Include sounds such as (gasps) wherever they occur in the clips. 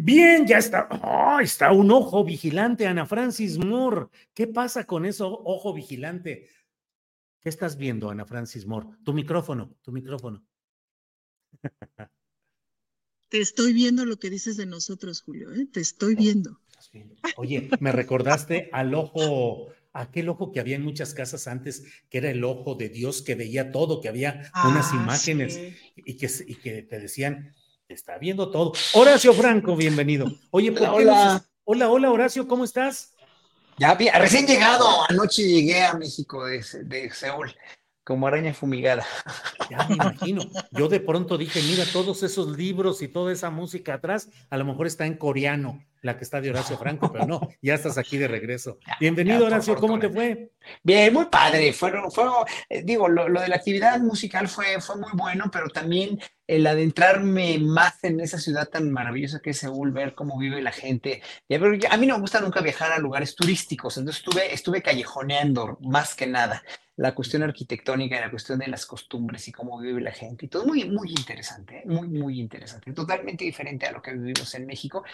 Bien, ya está. Oh, está un ojo vigilante, Ana Francis Moore. ¿Qué pasa con eso, ojo vigilante? ¿Qué estás viendo, Ana Francis Moore? Tu micrófono, tu micrófono. Te estoy viendo lo que dices de nosotros, Julio, ¿eh? te estoy viendo. Oye, me recordaste al ojo, aquel ojo que había en muchas casas antes, que era el ojo de Dios que veía todo, que había unas Ah, imágenes sí. y, que, y que te decían, está viendo todo. Horacio Franco, bienvenido. Oye, ¿por Hola, qué nos- hola. hola, hola, Horacio, ¿cómo estás? Ya, vi- recién llegado, anoche llegué a México de, de Seúl, como araña fumigada. Ya me imagino. Yo de pronto dije, mira, todos esos libros y toda esa música atrás, a lo mejor está en coreano, la que está de Horacio Franco, pero no, ya estás aquí de regreso. (laughs) Bienvenido, ya, Horacio, ¿cómo te fue? Bien, muy padre. Fueron, fueron, eh, digo, lo, lo de la actividad musical fue, fue muy bueno, pero también el adentrarme más en esa ciudad tan maravillosa que es Seúl, ver cómo vive la gente. A mí no me gusta nunca viajar a lugares turísticos, entonces estuve, estuve callejoneando más que nada la cuestión arquitectónica y la cuestión de las costumbres y cómo vive la gente y todo muy, muy interesante, ¿eh? muy, muy interesante, totalmente diferente a lo que vivimos en México.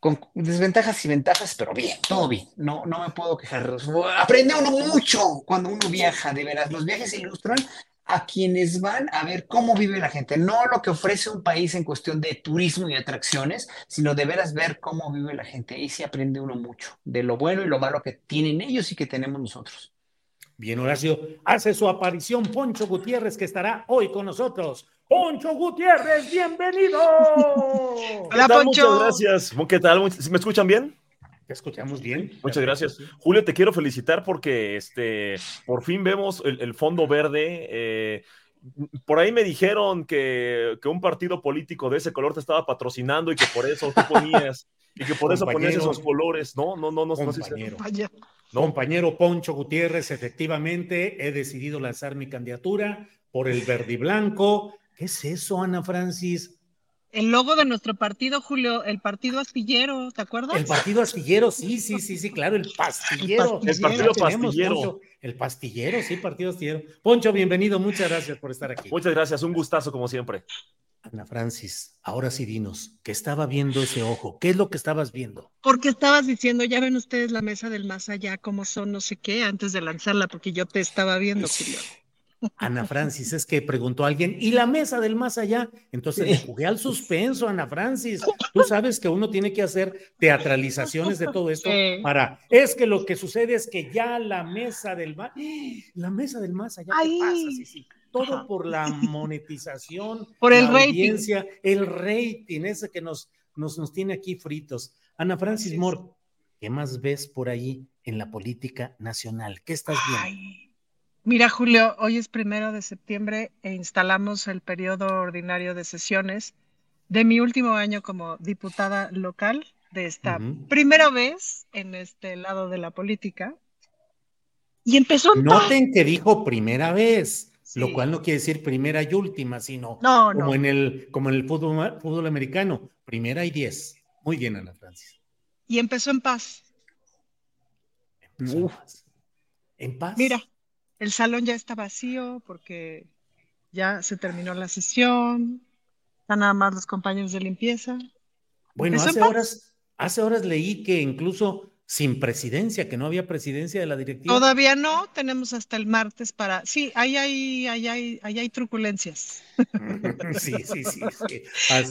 Con desventajas y ventajas, pero bien, todo bien, no, no me puedo quejar. Aprende uno mucho cuando uno viaja, de veras. Los viajes ilustran a quienes van a ver cómo vive la gente, no lo que ofrece un país en cuestión de turismo y atracciones, sino de veras ver cómo vive la gente. Ahí sí aprende uno mucho de lo bueno y lo malo que tienen ellos y que tenemos nosotros. Bien, Horacio, hace su aparición Poncho Gutiérrez, que estará hoy con nosotros. Poncho Gutiérrez, bienvenido. (laughs) Hola. Poncho. Muchas gracias. ¿Qué tal? ¿Me escuchan bien? ¿Te escuchamos bien? Muchas gracias. Julio, te quiero felicitar porque este, por fin vemos el, el fondo verde. eh, por ahí me dijeron que, que un partido político de ese color te estaba patrocinando y que por eso tú ponías, y que por eso ponías Compañero. esos colores. No, no, no, no, no, sí, sí. Compañero. No. Compañero Poncho Gutiérrez, efectivamente, he decidido lanzar mi candidatura por el verde y blanco. ¿Qué es eso, Ana Francis? El logo de nuestro partido, Julio, el partido astillero, ¿te acuerdas? El partido astillero, sí, sí, sí, sí, claro, el pastillero. El partido Ya tenemos, pastillero. Poncho. El pastillero, sí, partido astillero. Poncho, bienvenido, muchas gracias por estar aquí. Muchas gracias, un gustazo como siempre. Ana Francis, ahora sí dinos, ¿qué estaba viendo ese ojo? ¿Qué es lo que estabas viendo? Porque estabas diciendo, ya ven ustedes la mesa del más allá, cómo son, no sé qué, antes de lanzarla, porque yo te estaba viendo, Julio. Ana Francis, es que preguntó alguien, ¿y la mesa del más allá? Entonces le jugué al suspenso, Ana Francis. Tú sabes que uno tiene que hacer teatralizaciones de todo esto Sí. para, es que lo que sucede es que ya la mesa del más, la mesa del más allá, ¿qué pasa? Sí, sí. Todo Ajá. por la monetización, (laughs) Por el la rating. audiencia, el rating, ese que nos, nos, nos tiene aquí fritos. Ana Francis. Moore, ¿qué más ves por ahí en la política nacional? ¿Qué estás viendo? Ay. Mira, Julio, hoy es primero de septiembre e instalamos el periodo ordinario de sesiones de mi último año como diputada local de esta primera vez en este lado de la política. Y empezó. Noten que dijo primera vez, lo cual no quiere decir primera y última, sino No, como no. en el, como en el fútbol, fútbol americano, primera y diez. Muy bien, Ana Francis. Y empezó en paz. Empezó en Uf. paz. En paz. Mira, el salón ya está vacío porque ya se terminó la sesión. Están nada más los compañeros de limpieza. Bueno, hace horas, hace horas leí que incluso sin presidencia, que no había presidencia de la directiva. Todavía no, tenemos hasta el martes para. Sí, ahí hay, ahí hay, ahí hay truculencias. (laughs) sí, sí, sí. sí.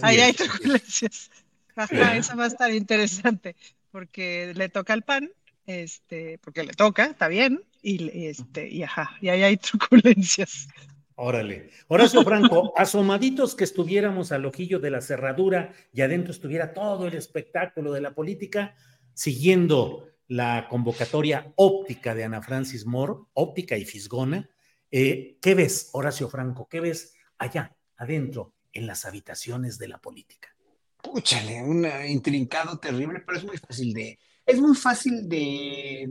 ahí hay truculencias. Ajá, eso va a estar interesante, porque le toca al PAN, este, porque le toca, está bien, y, este, y ajá, y ahí hay truculencias. Órale. Horacio Franco, asomaditos que estuviéramos al ojillo de la cerradura y adentro estuviera todo el espectáculo de la política, siguiendo la convocatoria óptica de Ana Francis Moore, óptica y fisgona. Eh, ¿Qué ves, Horacio Franco? ¿Qué ves allá, adentro, en las habitaciones de la política? Púchale, un intrincado terrible, pero es muy fácil de, es muy fácil de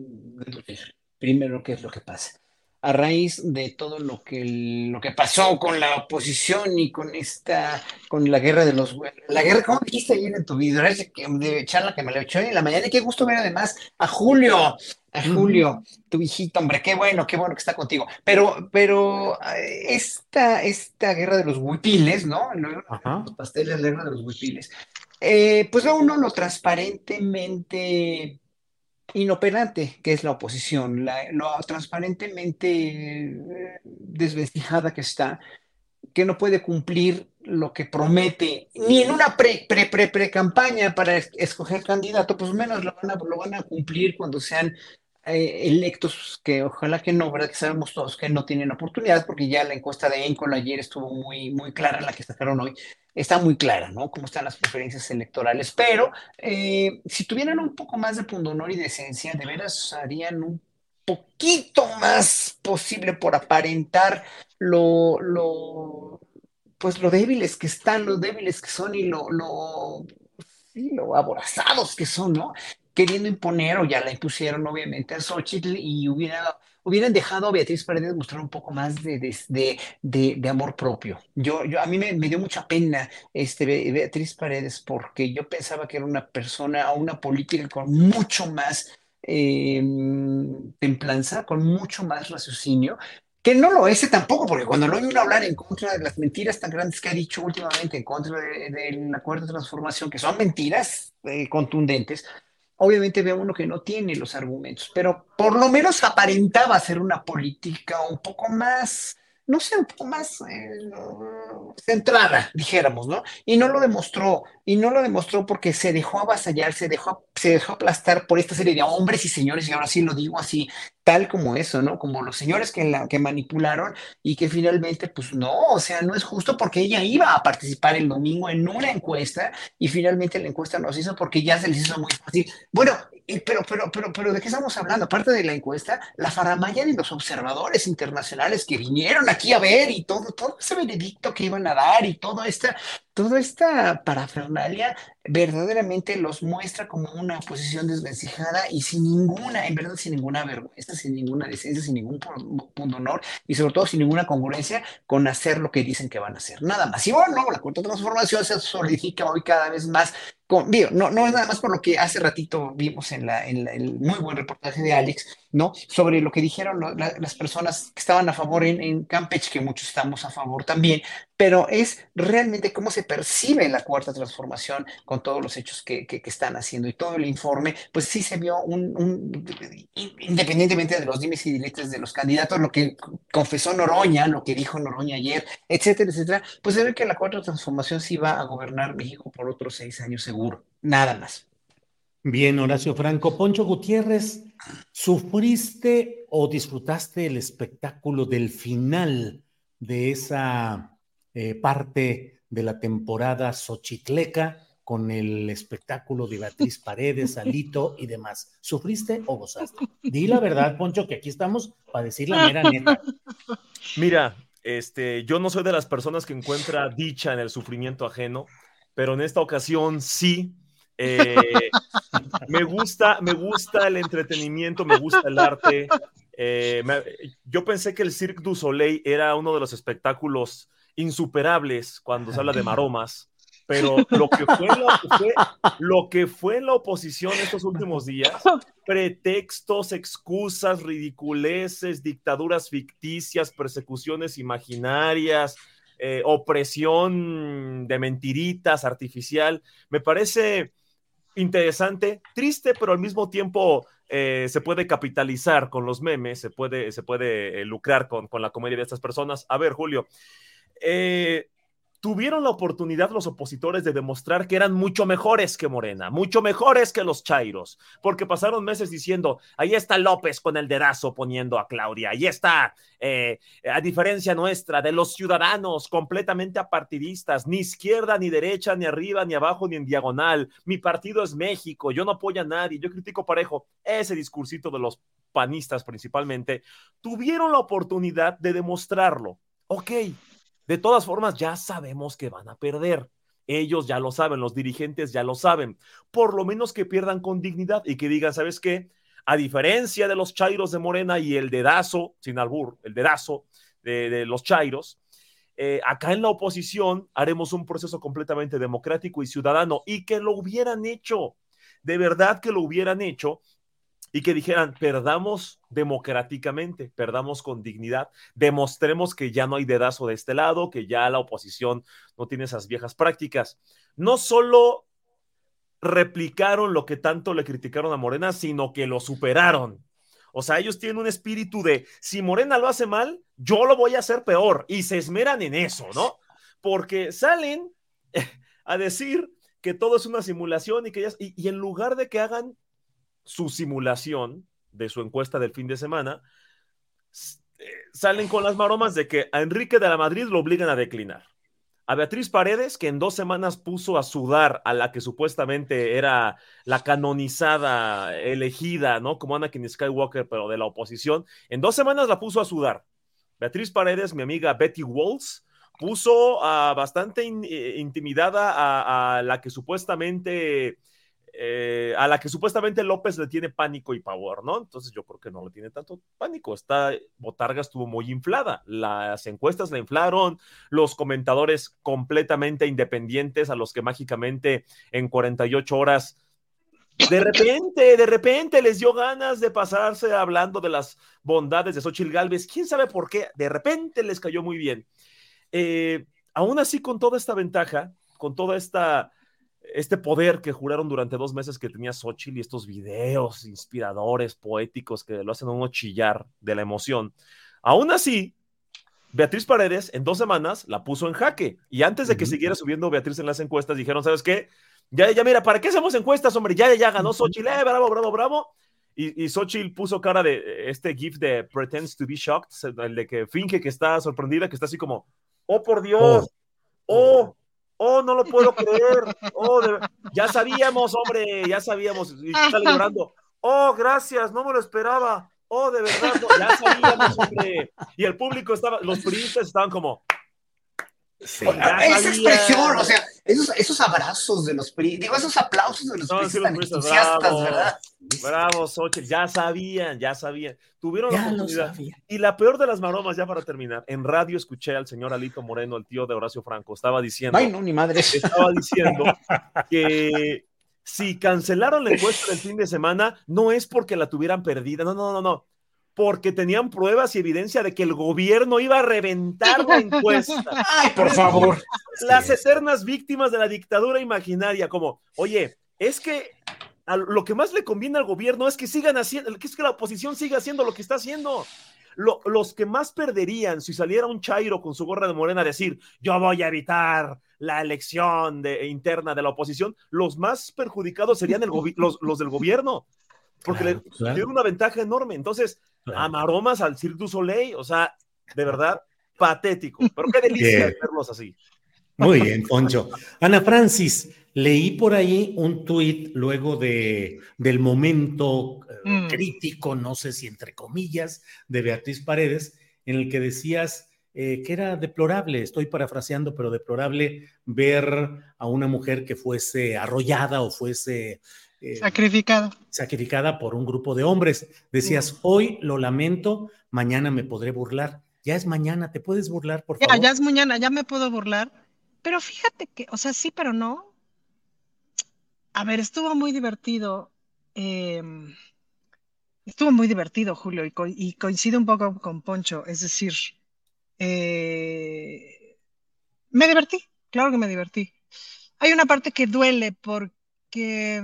primero qué es lo que pasa a raíz de todo lo que, lo que pasó con la oposición y con esta, con la guerra de los, la guerra, ¿cómo dijiste ayer en tu video? De charla que me lo echó en la mañana, y qué gusto ver además a Julio, a Julio, tu hijito, hombre, qué bueno, qué bueno que está contigo. Pero, pero eh, esta, esta guerra de los huipiles, ¿no? Los pasteles, la guerra de los huipiles. Eh, pues uno lo transparentemente inoperante que es la oposición, la, lo transparentemente eh, desvestijada que está, que no puede cumplir lo que promete, ni en una pre, pre, pre, para escoger candidato, pues menos lo van a, lo van a cumplir cuando sean eh, electos, que ojalá que no, ¿verdad? Que sabemos todos que no tienen oportunidad, porque ya la encuesta de Encol ayer estuvo muy, muy clara, la que sacaron hoy, está muy clara, ¿no? Cómo están las preferencias electorales. Pero eh, si tuvieran un poco más de pundonor y decencia, de veras harían un poquito más posible por aparentar lo, lo, pues lo débiles que están, lo débiles que son y lo, lo, sí, lo aborazados que son, ¿no? Queriendo imponer, o ya la impusieron obviamente a Xochitl y hubiera hubieran dejado a Beatriz Paredes mostrar un poco más de, de, de, amor propio. Yo, yo, a mí me, dio mucha pena este, Beatriz Paredes porque yo pensaba que era una persona o una política con mucho más eh, templanza, con mucho más raciocinio, que no lo es tampoco, porque cuando lo oye hablar en contra de las mentiras tan grandes que ha dicho últimamente en contra del acuerdo de transformación, que son mentiras eh, contundentes, obviamente ve uno que no tiene los argumentos, pero por lo menos aparentaba ser una política un poco más, no sé, un poco más eh, centrada, dijéramos, ¿no? Y no lo demostró, y no lo demostró porque se dejó avasallar, se dejó, se dejó aplastar por esta serie de hombres y señores, y ahora sí lo digo así, tal como eso, ¿no? Como los señores que, que manipularon y que finalmente, pues no, o sea, no es justo porque ella iba a participar el domingo en una encuesta y finalmente la encuesta no se hizo porque ya se les hizo muy fácil. Bueno, pero, pero, pero, pero, ¿de qué estamos hablando? Aparte de la encuesta, la faramaya de los observadores internacionales que vinieron aquí a ver y todo, todo ese veredicto que iban a dar y todo esta, toda esta parafernalia verdaderamente los muestra como una posición desvencijada y sin ninguna, en verdad, sin ninguna vergüenza, sin ninguna decencia, sin ningún punto honor y sobre todo sin ninguna congruencia con hacer lo que dicen que van a hacer. Nada más. Y bueno, la cuarta transformación se solidifica hoy cada vez más no, no es nada más por lo que hace ratito vimos en, la, en el muy buen reportaje de Alex, ¿no? Sobre lo que dijeron las personas que estaban a favor en, en, Campeche, que muchos estamos a favor también, pero es realmente cómo se percibe la cuarta transformación con todos los hechos que, que, están haciendo y todo el informe, pues sí se vio un, independientemente de los dimes y diretes de los candidatos, lo que confesó Noroña, lo que dijo Noroña ayer, etcétera, etcétera, pues se ve que la cuarta transformación sí va a gobernar México por otros seis años seguro, nada más. Bien, Horacio Franco. Poncho Gutiérrez, ¿sufriste o disfrutaste el espectáculo del final de esa eh, parte de la temporada Xochitleca con el espectáculo de Beatriz Paredes, Alito y demás. ¿Sufriste o gozaste? Di la verdad, Poncho, que aquí estamos para decir la mera neta. Mira, este, yo no soy de las personas que encuentra dicha en el sufrimiento ajeno, pero en esta ocasión sí. Eh, (laughs) me gusta, me gusta el entretenimiento, me gusta el arte. Eh, yo pensé que el Cirque du Soleil era uno de los espectáculos insuperables cuando se habla de maromas, pero lo que fue, lo que fue, la oposición estos últimos días, pretextos, excusas, ridiculeces, dictaduras ficticias, persecuciones imaginarias, eh, opresión de mentiritas artificial. Me parece interesante, triste, pero al mismo tiempo eh, se puede capitalizar con los memes, se puede, se puede lucrar con, con, la comedia de estas personas. A ver, Julio, tuvieron la oportunidad los opositores de demostrar que eran mucho mejores que Morena, mucho mejores que los Chairos, porque pasaron meses diciendo, ahí está López con el dedazo poniendo a Claudia, ahí está, eh, a diferencia nuestra, de los ciudadanos completamente apartidistas, ni izquierda, ni derecha, ni arriba, ni abajo, ni en diagonal, mi partido es México, yo no apoyo a nadie, yo critico parejo, ese discursito de los panistas principalmente, tuvieron la oportunidad de demostrarlo. Ok, de todas formas, ya sabemos que van a perder. Ellos ya lo saben, los dirigentes ya lo saben. Por lo menos que pierdan con dignidad y que digan, ¿sabes qué? A diferencia de los Chairos de Morena y el dedazo, sin albur, el dedazo de, los Chairos, eh, acá en la oposición haremos un proceso completamente democrático y ciudadano y que lo hubieran hecho, de verdad que lo hubieran hecho y que dijeran, perdamos democráticamente, perdamos con dignidad, demostremos que ya no hay dedazo de este lado, que ya la oposición no tiene esas viejas prácticas. No solo replicaron lo que tanto le criticaron a Morena, sino que lo superaron. O sea, ellos tienen un espíritu de, si Morena lo hace mal, yo lo voy a hacer peor. Y se esmeran en eso, ¿no? Porque salen (laughs) a decir que todo es una simulación y que ellas, y en lugar de que hagan su simulación de su encuesta del fin de semana, eh, salen con las maromas de que a Enrique de la Madrid lo obligan a declinar. A Beatriz Paredes, que en dos semanas puso a sudar a la que supuestamente era la canonizada, elegida, ¿no? Como Anakin Skywalker, pero de la oposición, en dos semanas la puso a sudar. Beatriz Paredes, mi amiga Betty Walls, puso a bastante eh, intimidada a, la que supuestamente eh, a la que supuestamente López le tiene pánico y pavor, ¿no? Entonces yo creo que no le tiene tanto pánico. Esta botarga estuvo muy inflada. Las encuestas la inflaron, los comentadores completamente independientes a los que mágicamente en 48 horas de repente, de repente les dio ganas de pasarse hablando de las bondades de Xochitl Galvez. ¿Quién sabe por qué? De repente les cayó muy bien. Eh, aún así, con toda esta ventaja, con toda esta este poder que juraron durante dos meses que tenía Xochitl y estos videos inspiradores, poéticos, que lo hacen a uno chillar de la emoción. Aún así, Beatriz Paredes en dos semanas la puso en jaque. Y antes de que siguiera subiendo Beatriz en las encuestas, dijeron, ¿sabes qué? Ya, ya, mira, ¿para qué hacemos encuestas, hombre? Ya, ya ganó Xochitl, eh, bravo, bravo, bravo. Y, y Xochitl puso cara de este gif de pretends to be shocked, el de que finge que está sorprendida, que está así como, oh, por Dios, oh, oh Oh, no lo puedo creer. Oh, ya sabíamos, hombre, ya sabíamos. Y (laughs) está llorando. Oh, gracias, no me lo esperaba. Oh, de verdad, ya sabíamos, hombre. Y el público estaba, los periodistas estaban como, esa expresión, o sea, esos, esos abrazos de los digo, esos aplausos de los no, entusiastas, ¿verdad? Bravo, Xochitl, ya sabían, ya sabían. Tuvieron la oportunidad. Y la peor de las maromas, ya para terminar, en radio escuché al señor Alito Moreno, el tío de Horacio Franco, estaba diciendo. Ay, no, ni madre. Estaba diciendo (laughs) que si cancelaron la encuesta del fin de semana, no es porque la tuvieran perdida, no, no, no, no porque tenían pruebas y evidencia de que el gobierno iba a reventar la encuesta. (laughs) Ay, por favor. (laughs) Las eternas víctimas de la dictadura imaginaria, como, oye, es que lo que más le conviene al gobierno es que sigan haciendo, que es que la oposición siga haciendo lo que está haciendo. los que más perderían si saliera un Chairo con su gorra de morena a decir, yo voy a evitar la elección de, interna de la oposición, los más perjudicados serían los, los, del gobierno, porque le dieron una ventaja enorme. Entonces, amaromas al Cirque du Soleil, o sea, de verdad, patético, pero qué delicia verlos así. Muy bien, Poncho. Ana Francis, leí por ahí un tuit luego de, del momento eh, mm. crítico, no sé si entre comillas, de Beatriz Paredes, en el que decías eh, que era deplorable, estoy parafraseando, pero deplorable ver a una mujer que fuese arrollada o fuese eh, sacrificada. Sacrificada por un grupo de hombres. Decías, hoy lo lamento, mañana me podré burlar. Ya es mañana, ¿te puedes burlar, por ya, favor? Ya es mañana, ya me puedo burlar. Pero fíjate que, o sea, sí, pero no. A ver, estuvo muy divertido. Em, estuvo muy divertido, Julio, y, coincide un poco con Poncho. Es decir, eh, Me divertí, claro que me divertí. Hay una parte que duele porque,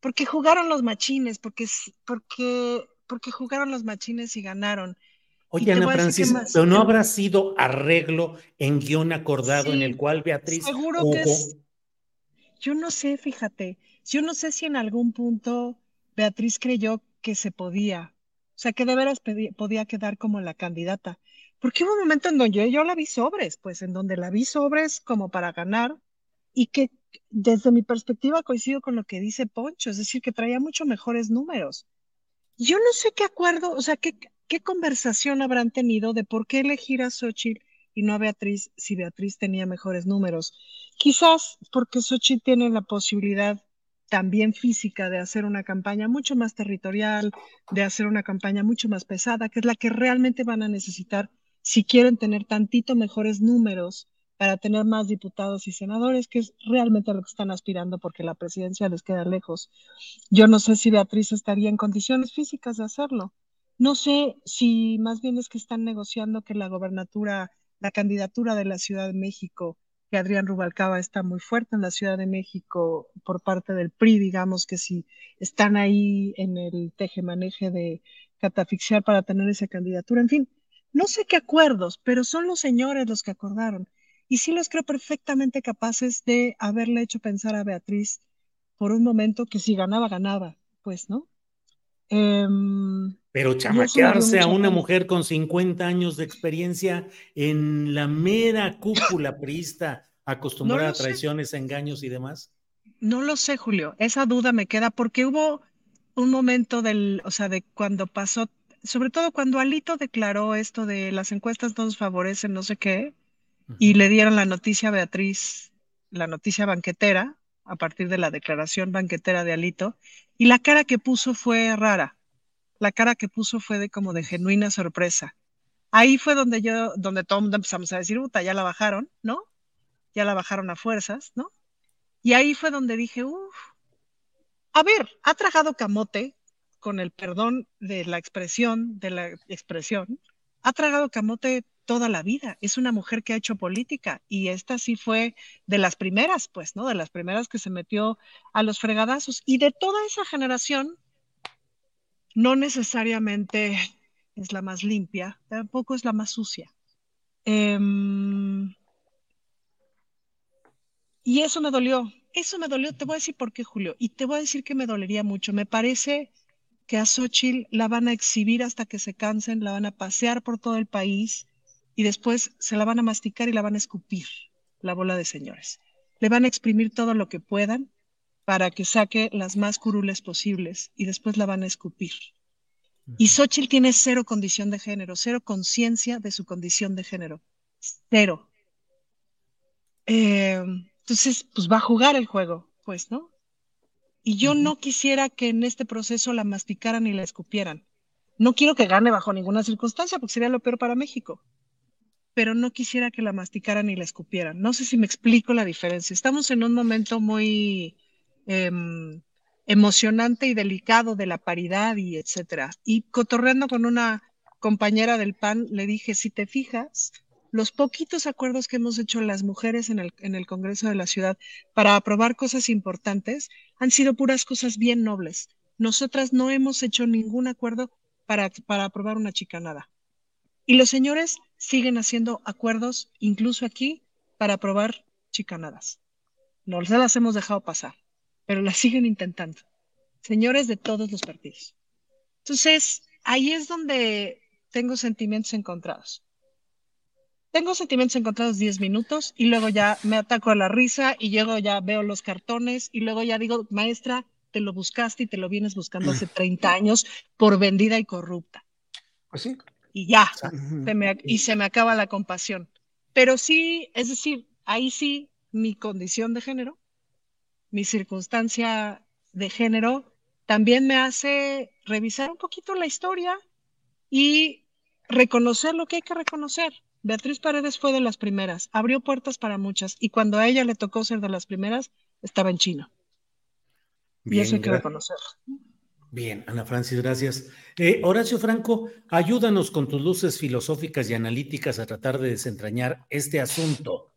porque jugaron los machines, porque, porque, porque jugaron los machines y ganaron. Oye, Ana Francisca, pero no habrá sido arreglo en guion acordado en el cual Beatriz seguro que es, Yo no sé, fíjate, yo no sé si en algún punto Beatriz creyó que se podía, o sea, que de veras podía quedar como la candidata. Porque hubo un momento en donde yo, la vi sobres, pues en donde la vi sobres como para ganar y que desde mi perspectiva coincido con lo que dice Poncho, es decir, que traía mucho mejores números. Yo no sé qué acuerdo, o sea, qué, conversación habrán tenido de por qué elegir a Xochitl y no a Beatriz si Beatriz tenía mejores números. Quizás porque Xochitl tiene la posibilidad también física de hacer una campaña mucho más territorial, de hacer una campaña mucho más pesada, que es la que realmente van a necesitar si quieren tener tantito mejores números para tener más diputados y senadores, que es realmente lo que están aspirando porque la presidencia les queda lejos. Yo no sé si Beatriz estaría en condiciones físicas de hacerlo. No sé si más bien es que están negociando que la gobernatura, la candidatura de la Ciudad de México, que Adrián Rubalcaba está muy fuerte en la Ciudad de México por parte del PRI, digamos que si están ahí en el teje-maneje de catafixiar para tener esa candidatura. En fin, no sé qué acuerdos, pero son los señores los que acordaron. Y sí los creo perfectamente capaces de haberle hecho pensar a Beatriz por un momento que si ganaba, ganaba, pues, ¿no? Em, pero chamaquearse a una mujer con 50 años de experiencia en la mera cúpula prista, acostumbrada a traiciones, engaños y demás. No lo sé, Julio. Esa duda me queda porque hubo un momento del, o sea, de cuando pasó sobre todo cuando Alito declaró esto de las encuestas no nos favorecen, no sé qué, y le dieron la noticia a Beatriz, la noticia banquetera, a partir de la declaración banquetera de Alito, y la cara que puso fue rara. La cara que puso fue de como de genuina sorpresa. Ahí fue donde yo, donde todo mundo empezamos a decir, puta, ya la bajaron, ¿no? Ya la bajaron a fuerzas, ¿no? Y ahí fue donde dije, uff, a ver, ha tragado camote con el perdón de la expresión, de la expresión, ha tragado camote toda la vida. Es una mujer que ha hecho política y esta sí fue de las primeras, pues, ¿no? De las primeras que se metió a los fregadazos. Y de toda esa generación, no necesariamente es la más limpia, tampoco es la más sucia. Em, y eso me dolió, eso me dolió, te voy a decir por qué, Julio, y te voy a decir que me dolería mucho. Me parece que a Xochitl la van a exhibir hasta que se cansen, la van a pasear por todo el país y después se la van a masticar y la van a escupir, la bola de señores. Le van a exprimir todo lo que puedan para que saque las más curules posibles y después la van a escupir. Y Xochitl tiene cero condición de género, cero conciencia de su condición de género. Cero. Eh, entonces, pues va a jugar el juego, pues, ¿no? Y yo no quisiera que en este proceso la masticaran y la escupieran. No quiero que gane bajo ninguna circunstancia, porque sería lo peor para México. Pero no quisiera que la masticaran y la escupieran. No sé si me explico la diferencia. Estamos en un momento muy em, emocionante y delicado de la paridad y etcétera. Y cotorreando con una compañera del PAN, le dije, si te fijas, los poquitos acuerdos que hemos hecho las mujeres en el, Congreso de la Ciudad para aprobar cosas importantes han sido puras cosas bien nobles. Nosotras no hemos hecho ningún acuerdo para, para aprobar una chicanada. Y los señores siguen haciendo acuerdos, incluso aquí, para aprobar chicanadas. No las hemos dejado pasar, pero las siguen intentando. Señores de todos los partidos. Entonces, ahí es donde tengo sentimientos encontrados tengo sentimientos encontrados 10 minutos y luego ya me ataco a la risa y luego ya veo los cartones y luego ya digo, maestra, te lo buscaste y te lo vienes buscando hace (clears throat) 30 años por vendida y corrupta. Pues sí. Y ya, se me, y se me acaba la compasión. Pero sí, es decir, ahí sí, mi condición de género, mi circunstancia de género, también me hace revisar un poquito la historia y reconocer lo que hay que reconocer. Beatriz Paredes fue de las primeras, abrió puertas para muchas y cuando a ella le tocó ser de las primeras, estaba en China. y eso hay que reconocerlo. Bien, Ana Francis, gracias. Eh, Horacio Franco, ayúdanos con tus luces filosóficas y analíticas a tratar de desentrañar este asunto.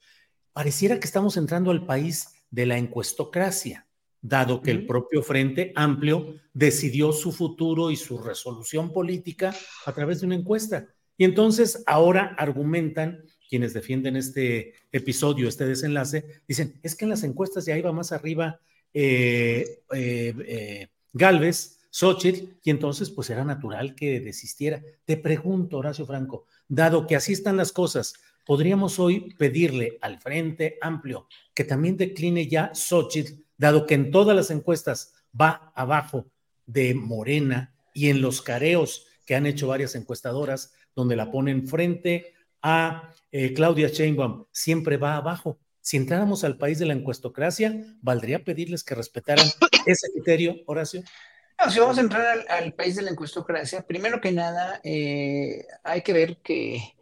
Pareciera que estamos entrando al país de la encuestocracia, dado que el propio Frente Amplio decidió su futuro y su resolución política a través de una encuesta. Y entonces ahora argumentan quienes defienden este episodio, este desenlace, dicen, es que en las encuestas ya iba más arriba eh, eh, Galvez, Xochitl, y entonces pues era natural que desistiera. Te pregunto, Horacio Franco, dado que así están las cosas, ¿podríamos hoy pedirle al Frente Amplio que también decline ya Xochitl, dado que en todas las encuestas va abajo de Morena y en los careos que han hecho varias encuestadoras, donde la ponen frente a eh, Claudia Sheinbaum, siempre va abajo. Si entráramos al país de la encuestocracia, ¿valdría pedirles que respetaran ese criterio, Horacio? Si vamos a entrar al, país de la encuestocracia, primero que nada, eh, hay que ver que,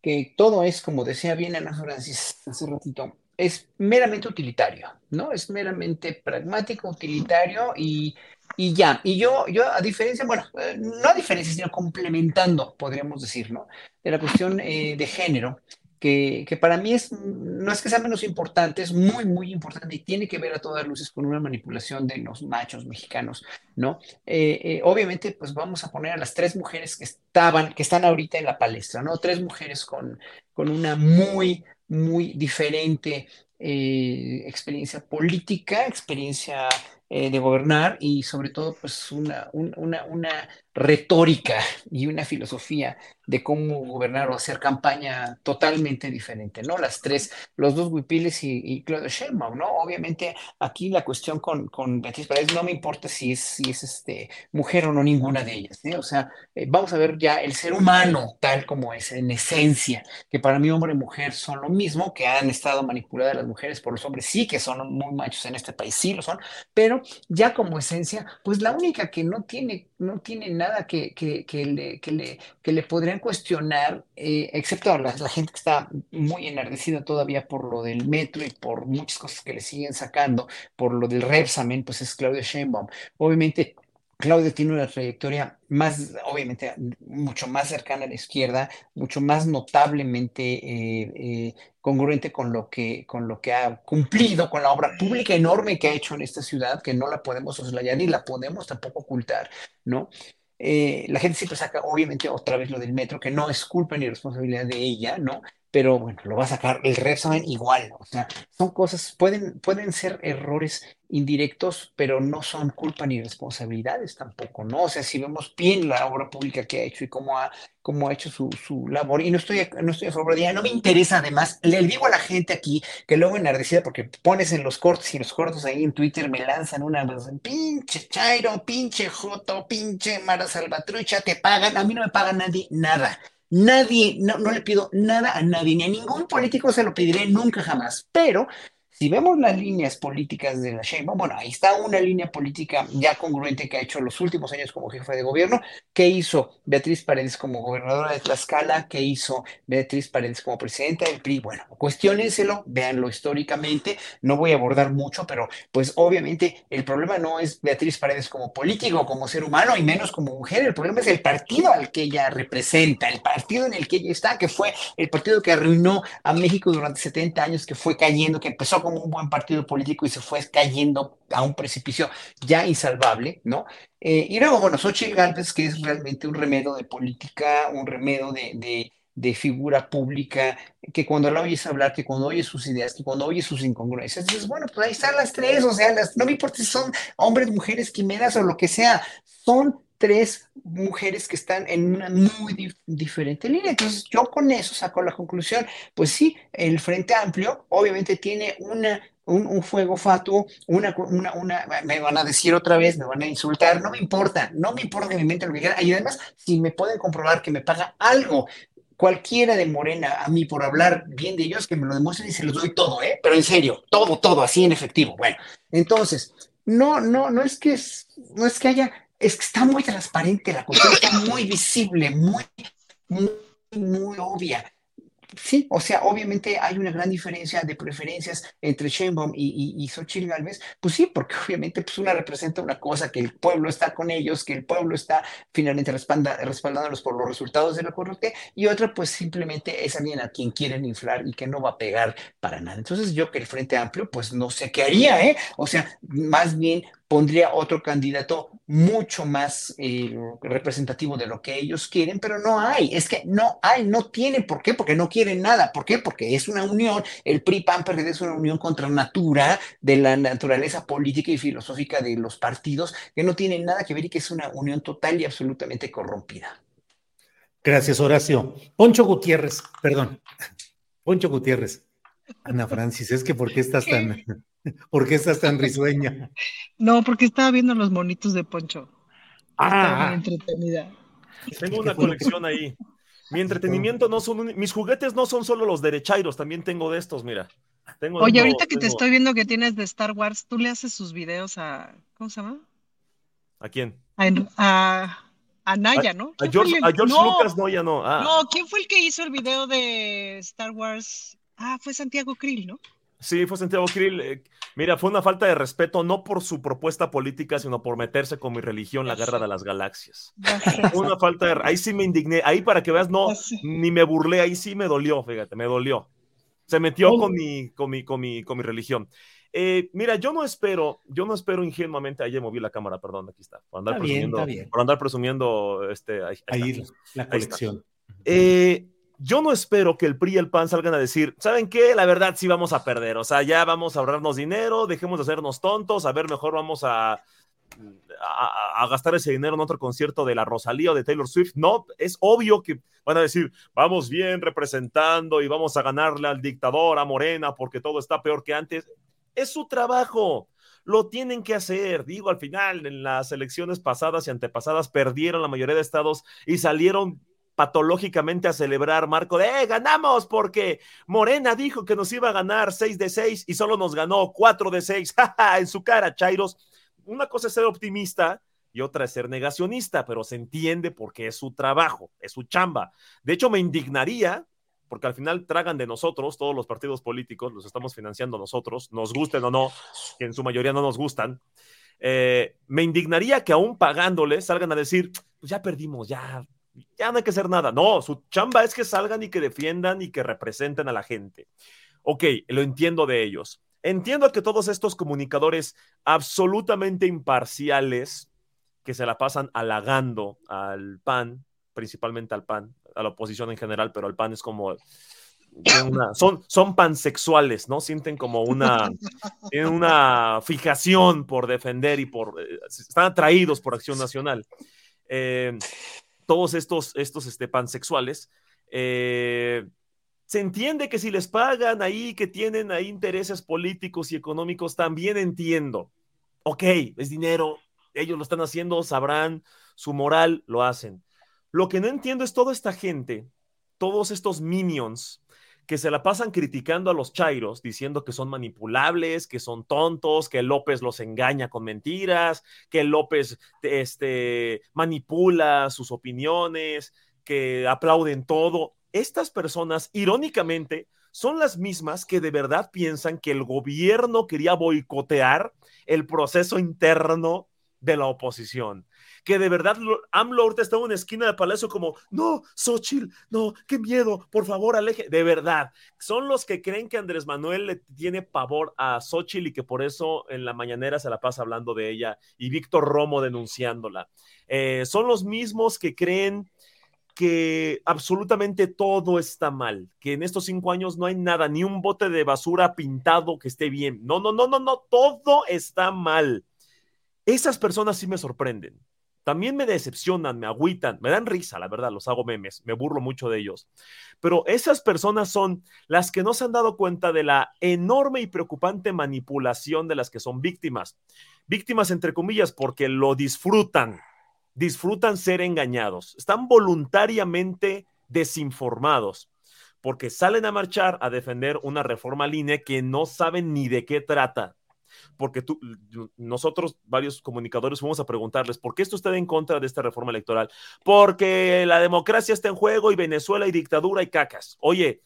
que, todo es, como decía bien Ana Francis hace ratito, es meramente utilitario, ¿no? Es meramente pragmático, utilitario y, y ya. Y yo, yo, a diferencia, bueno, eh, no a diferencia, sino complementando, podríamos decir, ¿no? De la cuestión eh, de género, que, para mí es, no es que sea menos importante, es muy, muy importante y tiene que ver a todas luces con una manipulación de los machos mexicanos, ¿no? Eh, eh, obviamente, pues vamos a poner a las tres mujeres que estaban, que están ahorita en la palestra, ¿no? Tres mujeres con, con una muy, muy diferente eh, experiencia política, experiencia de gobernar y sobre todo pues una, una, una retórica y una filosofía de cómo gobernar o hacer campaña totalmente diferente, ¿no? Las tres, los dos Huipiles y, y Claudio Sheinbaum, ¿no? Obviamente aquí la cuestión con, con Beatriz Paredes no me importa si es, si es este, mujer o no ninguna de ellas, ¿eh? O sea, eh, vamos a ver ya el ser humano tal como es, en esencia, que para mí hombre y mujer son lo mismo, que han estado manipuladas las mujeres por los hombres, sí que son muy machos en este país, sí lo son, pero ya como esencia, pues la única que no tiene, no tiene nada que, que, le, que, le, que le podrían cuestionar, eh, excepto a la, gente que está muy enardecida todavía por lo del metro y por muchas cosas que le siguen sacando, por lo del Repsamen, pues es Claudia Sheinbaum. Obviamente, Claudia tiene una trayectoria más, obviamente, mucho más cercana a la izquierda, mucho más notablemente eh, eh, congruente con lo, que, con lo que ha cumplido, con la obra pública enorme que ha hecho en esta ciudad, que no la podemos soslayar ni la podemos tampoco ocultar, ¿no? Eh, la gente siempre saca, obviamente, otra vez lo del metro, que no es culpa ni responsabilidad de ella, ¿no? Pero bueno, lo va a sacar el Repsamen igual, o sea, son cosas, pueden, pueden ser errores indirectos, pero no son culpa ni responsabilidades tampoco, ¿no? O sea, si vemos bien la obra pública que ha hecho y cómo ha, cómo ha hecho su, su labor, y no estoy, no estoy a favor de ella, no me interesa además, le digo a la gente aquí que luego enardecida porque pones en los cortos y los cortos ahí en Twitter me lanzan una, pinche Chairo, pinche Joto, pinche Mara Salvatrucha, te pagan, a mí no me paga nadie nada. Nadie, no, no le pido nada a nadie, ni a ningún político se lo pediré nunca jamás, pero si vemos las líneas políticas de la Sheinbaum, bueno, ahí está una línea política ya congruente que ha hecho los últimos años como jefe de gobierno. ¿Qué hizo Beatriz Paredes como gobernadora de Tlaxcala? ¿Qué hizo Beatriz Paredes como presidenta del PRI? Bueno, cuestionenselo, véanlo históricamente. No voy a abordar mucho, pero pues obviamente el problema no es Beatriz Paredes como político, como ser humano y menos como mujer. El problema es el partido al que ella representa, el partido en el que ella está, que fue el partido que arruinó a México durante 70 años, que fue cayendo, que empezó como un buen partido político y se fue cayendo a un precipicio ya insalvable, ¿no? Eh, y luego, bueno, Xochitl Gálvez, que es realmente un remedio de política, un remedio de, de, figura pública, que cuando la oyes hablar, que cuando oyes sus ideas, que cuando oyes sus incongruencias, dices, bueno, pues ahí están las tres, o sea, las, no me importa si son hombres, mujeres, quimeras o lo que sea, son tres mujeres que están en una muy diferente línea. Entonces, yo con eso saco la conclusión, pues sí, el Frente Amplio obviamente tiene una, un, fuego fatuo, una, una, una, me van a decir otra vez, me van a insultar, no me importa, no me importa que me inventen lo que quieran. Y además, si me pueden comprobar que me paga algo cualquiera de Morena a mí por hablar bien de ellos, que me lo demuestren y se los doy todo, ¿eh? Pero en serio, todo, todo, así en efectivo. Bueno, entonces, no, no, no es que, no es que haya es que está muy transparente la cuestión, está muy visible, muy, muy, muy obvia. sí, o sea, obviamente hay una gran diferencia de preferencias entre Sheinbaum y, y, y Xochitl Galvez, pues sí, porque (laughs) obviamente pues una representa una cosa, que el pueblo está con ellos, que el pueblo está finalmente respalda, respaldándolos por los resultados de la corte, y otra pues simplemente es alguien a quien quieren inflar y que no va a pegar para nada. Entonces yo que el Frente Amplio pues no sé qué haría, ¿eh? O sea, más bien pondría otro candidato mucho más eh, representativo de lo que ellos quieren, pero no hay, es que no hay, no tienen, ¿por qué? Porque no quieren nada, ¿por qué? Porque es una unión, el PRI PAN PRD es una unión contra natura de la naturaleza política y filosófica de los partidos que no tienen nada que ver y que es una unión total y absolutamente corrompida. Gracias, Horacio. Poncho Gutiérrez, perdón. Poncho Gutiérrez. Ana Francis, es que ¿por qué estás tan, (laughs) ¿por qué estás tan risueña? No, porque estaba viendo los monitos de Poncho. Estaba Ah, muy entretenida. Tengo una colección ahí. Mi entretenimiento no son, un- mis juguetes no son solo los derechairos, también tengo de estos, mira. Tengo, Oye, ahorita que te estoy viendo que tienes de Star Wars, ¿tú le haces sus videos a, ¿cómo se llama? ¿A quién? A, a, a Naya, ¿no? A ¿Quién George, fue el- a George no, Lucas no, ya no. Ah, no, ¿quién fue el que hizo el video de Star Wars? Ah, fue Santiago Krill, ¿no? Sí, fue Santiago Krill. eh, mira, fue una falta de respeto, no por su propuesta política, sino por meterse con mi religión, la guerra de las galaxias. Fue una falta de. Ahí sí me indigné. Ahí para que veas, no, ni me burlé, ahí sí me dolió, fíjate, me dolió. Se metió con mi, con mi, con mi, con mi religión. Eh, mira, yo no espero, yo no espero ingenuamente, ahí ya moví la cámara, perdón, aquí está, por andar Está bien, presumiendo, está bien. por andar presumiendo, este, ahí, ahí ahí la colección. Eh, yo no espero que el PRI y el PAN salgan a decir, ¿saben qué? La verdad sí vamos a perder, o sea, ya vamos a ahorrarnos dinero, dejemos de hacernos tontos, a ver, mejor vamos a, a, gastar ese dinero en otro concierto de la Rosalía o de Taylor Swift. No, es obvio que van a decir, vamos bien representando y vamos a ganarle al dictador, a Morena, porque todo está peor que antes. Es su trabajo. Lo tienen que hacer. Digo, al final, en las elecciones pasadas y antepasadas, perdieron la mayoría de estados y salieron patológicamente a celebrar, Marco, de ¡eh, ganamos! Porque Morena dijo que nos iba a ganar 6 de 6 y solo nos ganó 4 de 6. (laughs) en su cara, Chairos. Una cosa es ser optimista y otra es ser negacionista, pero se entiende porque es su trabajo, es su chamba. De hecho, me indignaría, porque al final tragan de nosotros, todos los partidos políticos, los estamos financiando nosotros, nos gusten o no, que en su mayoría no nos gustan. Eh, me indignaría que aún pagándoles salgan a decir, pues ya perdimos, ya, ya no hay que hacer nada. No, su chamba es que salgan y que defiendan y que representen a la gente. Ok, lo entiendo de ellos. Entiendo que todos estos comunicadores absolutamente imparciales que se la pasan halagando al PAN, principalmente al PAN, a la oposición en general, pero al PAN es como son, son pansexuales, ¿no? Sienten como una, una fijación por defender y por, eh, están atraídos por Acción Nacional. Eh, todos estos, estos este, pansexuales, eh, se entiende que si les pagan ahí, que tienen ahí intereses políticos y económicos, también entiendo. Ok, es dinero, ellos lo están haciendo, sabrán su moral, lo hacen. Lo que no entiendo es toda esta gente, todos estos minions que se la pasan criticando a los chairos, diciendo que son manipulables, que son tontos, que López los engaña con mentiras, que López este, manipula sus opiniones, que aplauden todo. Estas personas, irónicamente, son las mismas que de verdad piensan que el gobierno quería boicotear el proceso interno de la oposición. Que de verdad AMLO está en una esquina del palacio como, no, Xochitl, no, qué miedo, por favor, aleje. De verdad, son los que creen que Andrés Manuel le tiene pavor a Xochitl y que por eso en la mañanera se la pasa hablando de ella y Víctor Romo denunciándola. Eh, son los mismos que creen que absolutamente todo está mal, que en estos cinco años no hay nada, ni un bote de basura pintado que esté bien. No, no, no, no, no, todo está mal. Esas personas sí me sorprenden. También me decepcionan, me agüitan, me dan risa, la verdad, los hago memes, me burlo mucho de ellos. Pero esas personas son las que no se han dado cuenta de la enorme y preocupante manipulación de las que son víctimas. Víctimas entre comillas porque lo disfrutan, disfrutan ser engañados, están voluntariamente desinformados porque salen a marchar a defender una reforma INE que no saben ni de qué trata. Porque tú, nosotros, varios comunicadores, fuimos a preguntarles, ¿por qué está usted en contra de esta reforma electoral? Porque la democracia está en juego y Venezuela y dictadura y cacas. Oye,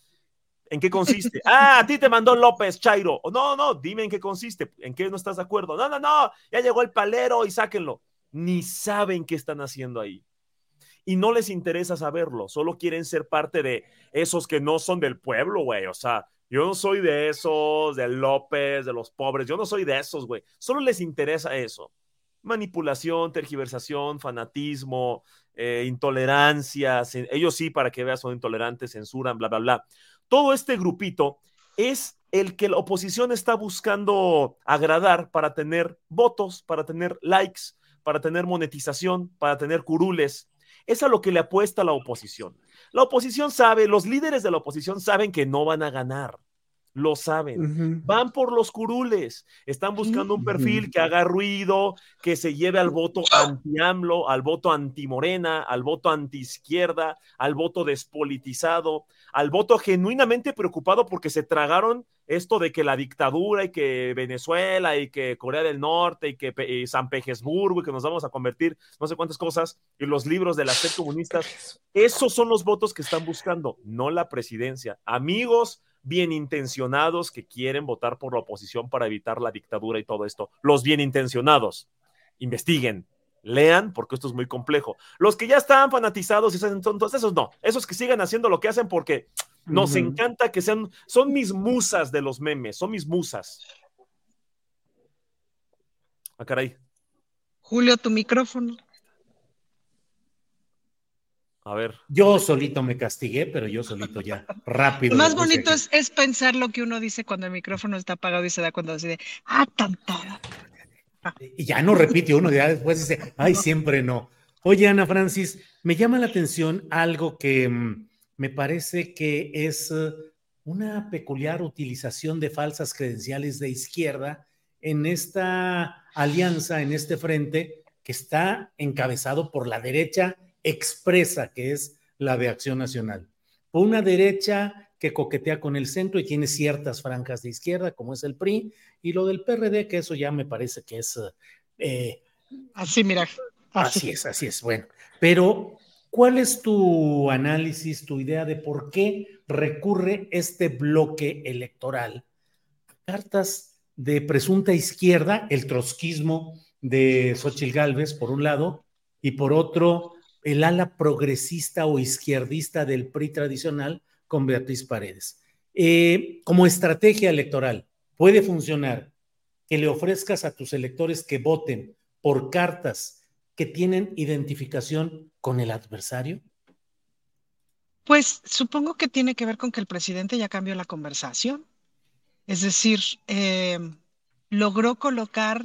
¿En qué consiste? (laughs) Ah, a ti te mandó López, Chairo. No, no, dime en qué consiste. ¿En qué no estás de acuerdo? No, no, no, ya llegó el palero y sáquenlo. Ni saben qué están haciendo ahí. Y no les interesa saberlo, solo quieren ser parte de esos que no son del pueblo, güey. O sea, yo no soy de esos, de López, de los pobres. Yo no soy de esos, güey. Solo les interesa eso. Manipulación, tergiversación, fanatismo, eh, intolerancia. Ellos sí, para que veas, son intolerantes, censuran, bla, bla, bla. Todo este grupito es el que la oposición está buscando agradar para tener votos, para tener likes, para tener monetización, para tener curules. Es a lo que le apuesta la oposición. La oposición sabe, los líderes de la oposición saben que no van a ganar. Lo saben. Van por los curules. Están buscando un perfil que haga ruido, que se lleve al voto anti-AMLO, al voto anti-morena, al voto anti-izquierda, al voto despolitizado, al voto genuinamente preocupado porque se tragaron esto de que la dictadura y que Venezuela y que Corea del Norte y que San Petersburgo y que nos vamos a convertir no sé cuántas cosas y los libros de las sedes comunistas, esos son los votos que están buscando, no la presidencia. Amigos bien intencionados que quieren votar por la oposición para evitar la dictadura y todo esto, los bien intencionados, investiguen, lean, porque esto es muy complejo. Los que ya están fanatizados y son tontos, esos no, esos que sigan haciendo lo que hacen porque nos encanta que sean, son mis musas de los memes, son mis musas. Ah, caray. Julio, tu micrófono. A ver. Yo solito me castigué, pero yo solito ya, rápido. Lo más bonito es, pensar lo que uno dice cuando el micrófono está apagado y se da cuando decide, ah, tanta. Y ya no repite uno, ya después dice, ay, siempre no. Oye, Ana Francis, me llama la atención algo que mm, me parece que es eh, una peculiar utilización de falsas credenciales de izquierda en esta alianza, en este frente que está encabezado por la derecha expresa, que es la de Acción Nacional. Una derecha que coquetea con el centro y tiene ciertas franjas de izquierda, como es el PRI, y lo del PRD, que eso ya me parece que es... Eh, así, mira. así es, así es. Bueno, pero ¿Cuál es tu análisis, tu idea de por qué recurre este bloque electoral a cartas de presunta izquierda, el trotskismo de Xochitl Gálvez, por un lado, y por otro, el ala progresista o izquierdista del PRI tradicional con Beatriz Paredes? Eh, como estrategia electoral, ¿puede funcionar que le ofrezcas a tus electores que voten por cartas que tienen identificación con el adversario? Pues supongo que tiene que ver con que el presidente ya cambió la conversación. Es decir, eh, logró colocar.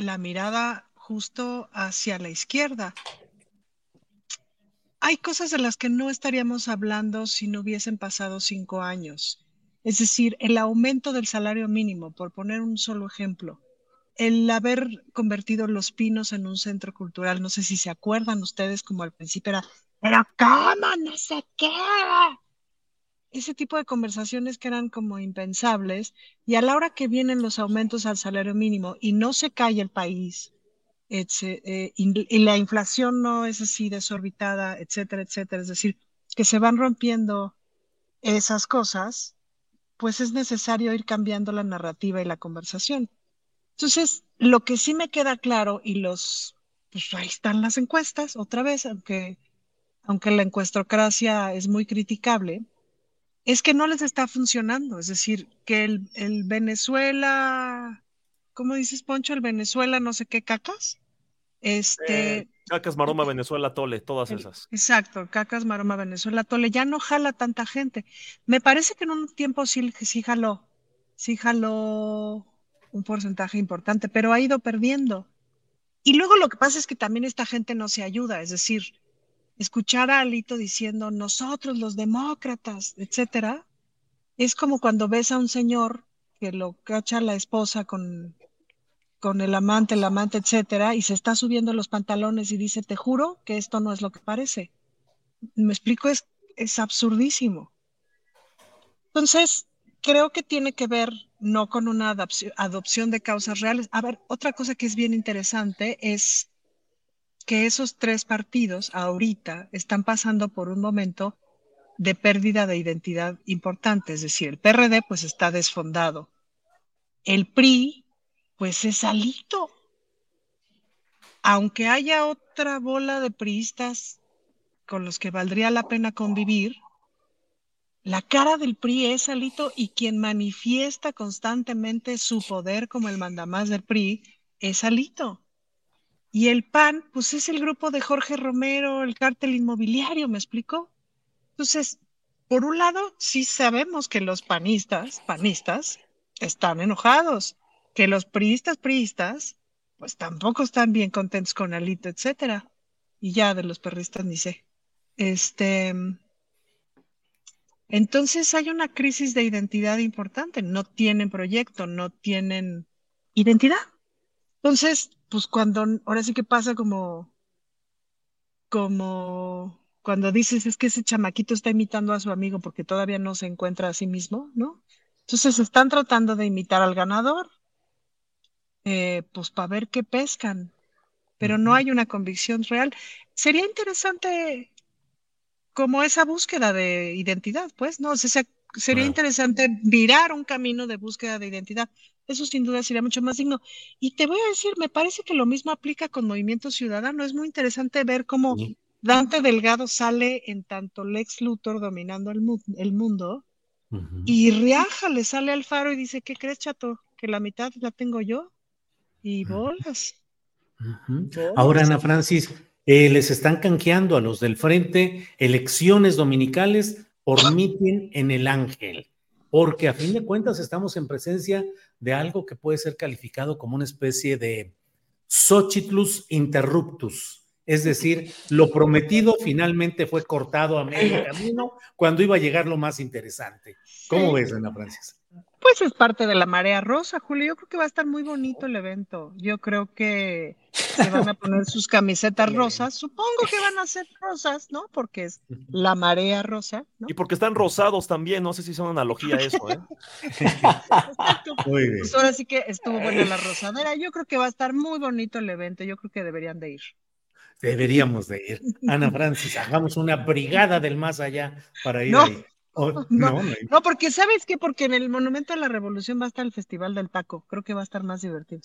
La mirada justo hacia la izquierda. Hay cosas de las que no estaríamos hablando si no hubiesen pasado cinco años. Es decir, el aumento del salario mínimo, por poner un solo ejemplo. El haber convertido Los Pinos en un centro cultural, no sé si se acuerdan ustedes, como al principio era, pero ¿cómo? No sé qué. Ese tipo de conversaciones que eran como impensables, y a la hora que vienen los aumentos al salario mínimo y no se cae el país, eh, y, la inflación no es así desorbitada, etcétera, etcétera, es decir, que se van rompiendo esas cosas, pues es necesario ir cambiando la narrativa y la conversación. Entonces, lo que sí me queda claro y los, pues ahí están las encuestas, otra vez, aunque aunque la encuestocracia es muy criticable, es que no les está funcionando. Es decir, que el, el Venezuela, ¿cómo dices, Poncho? El Venezuela no sé qué cacas. Este, Eh, Cacas, Maroma, Venezuela, Tole, todas esas. exacto, cacas, maroma, Venezuela, tole, ya no jala tanta gente. Me parece que en un tiempo sí, sí jaló, sí jaló un porcentaje importante, pero ha ido perdiendo. Y luego lo que pasa es que también esta gente no se ayuda, es decir, escuchar a Alito diciendo nosotros los demócratas, etcétera, es como cuando ves a un señor que lo cacha la esposa con, con el amante, el amante, etcétera, y se está subiendo los pantalones y dice, te juro que esto no es lo que parece. Me explico, es, es absurdísimo. Entonces, creo que tiene que ver no con una adopción, de causas reales. A ver, otra cosa que es bien interesante es que esos tres partidos ahorita están pasando por un momento de pérdida de identidad importante, es decir, el PRD pues está desfondado. El PRI pues es alito. Aunque haya otra bola de priistas con los que valdría la pena convivir, la cara del PRI es Alito y quien manifiesta constantemente su poder como el mandamás del PRI es Alito. Y el PAN, pues es el grupo de Jorge Romero, el cártel inmobiliario, ¿me explicó? Entonces, por un lado, sí sabemos que los panistas, panistas, están enojados, que los priistas, priistas, pues tampoco están bien contentos con Alito, etcétera. Y ya de los perristas ni sé. Este, entonces hay una crisis de identidad importante. No tienen proyecto, no tienen identidad. Entonces, pues cuando, ahora sí que pasa como, como cuando dices es que ese chamaquito está imitando a su amigo porque todavía no se encuentra a sí mismo, ¿no? Entonces están tratando de imitar al ganador, eh, pues para ver qué pescan, pero no hay una convicción real. Sería interesante como esa búsqueda de identidad, pues, ¿no? O sea, se- sería Claro. interesante virar un camino de búsqueda de identidad. Eso sin duda sería mucho más digno. Y te voy a decir, me parece que lo mismo aplica con Movimiento Ciudadano. Es muy interesante ver cómo. Dante Delgado sale en tanto Lex Luthor dominando el, mu- el mundo y Riaja le sale al faro y dice, ¿qué crees, chato? Que la mitad la tengo yo. Y bolas. Ahora, Ana Francis, eh, les están canjeando a los del frente elecciones dominicales (gasps) por mitin en el Ángel, porque a fin de cuentas estamos en presencia de algo que puede ser calificado como una especie de Xochitlus interruptus, es decir, lo prometido finalmente fue cortado a medio (laughs) camino cuando iba a llegar lo más interesante. ¿Cómo ves, Ana Francis? Pues es parte de la marea rosa, Julio. Yo creo que va a estar muy bonito el evento. Yo creo que se van a poner sus camisetas (laughs) rosas. Supongo que van a ser rosas, ¿no? Porque es la marea rosa, ¿no? Y porque están rosados también, no sé si son analogía a eso, ¿eh? Exacto. (laughs) Muy bien. Pues ahora sí que estuvo buena la rosadera. Yo creo que va a estar muy bonito el evento. Yo creo que deberían de ir. Deberíamos de ir. Ana Francis, hagamos una brigada del más allá para ir No. ahí. O- (laughs) No. no, no hay- No, porque ¿sabes qué? Porque en el Monumento a la Revolución va a estar el Festival del Taco. Creo que va a estar más divertido.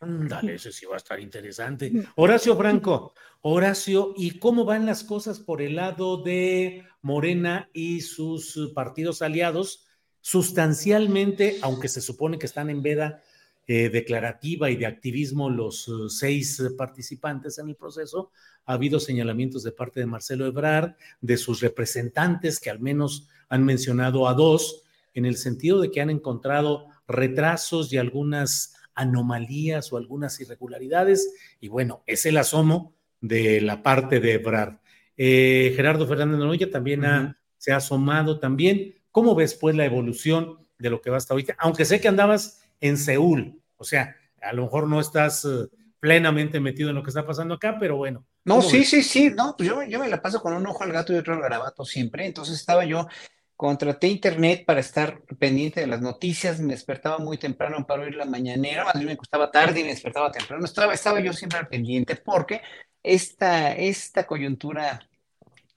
Ándale, eso sí va a estar interesante. Horacio Franco, Horacio, ¿y cómo van las cosas por el lado de Morena y sus partidos aliados? Sustancialmente, aunque se supone que están en veda eh, declarativa y de activismo los eh, seis eh, participantes en el proceso, ha habido señalamientos de parte de Marcelo Ebrard, de sus representantes, que al menos han mencionado a dos, en el sentido de que han encontrado retrasos y algunas anomalías o algunas irregularidades. Y bueno, es el asomo de la parte de Ebrard. Eh, Gerardo Fernández Noroña también ha- se ha asomado también. ¿Cómo ves pues la evolución de lo que va hasta ahorita? Aunque sé que andabas en Seúl, o sea, a lo mejor no estás eh, plenamente metido en lo que está pasando acá, pero bueno. No, ¿cómo sí, ves? sí, sí, no, pues yo, yo me la paso con un ojo al gato y otro al garabato siempre, entonces estaba yo, contraté internet para estar pendiente de las noticias, me despertaba muy temprano para oír la mañanera, más bien me acostaba tarde y me despertaba temprano, estaba, estaba yo siempre al pendiente porque esta, esta coyuntura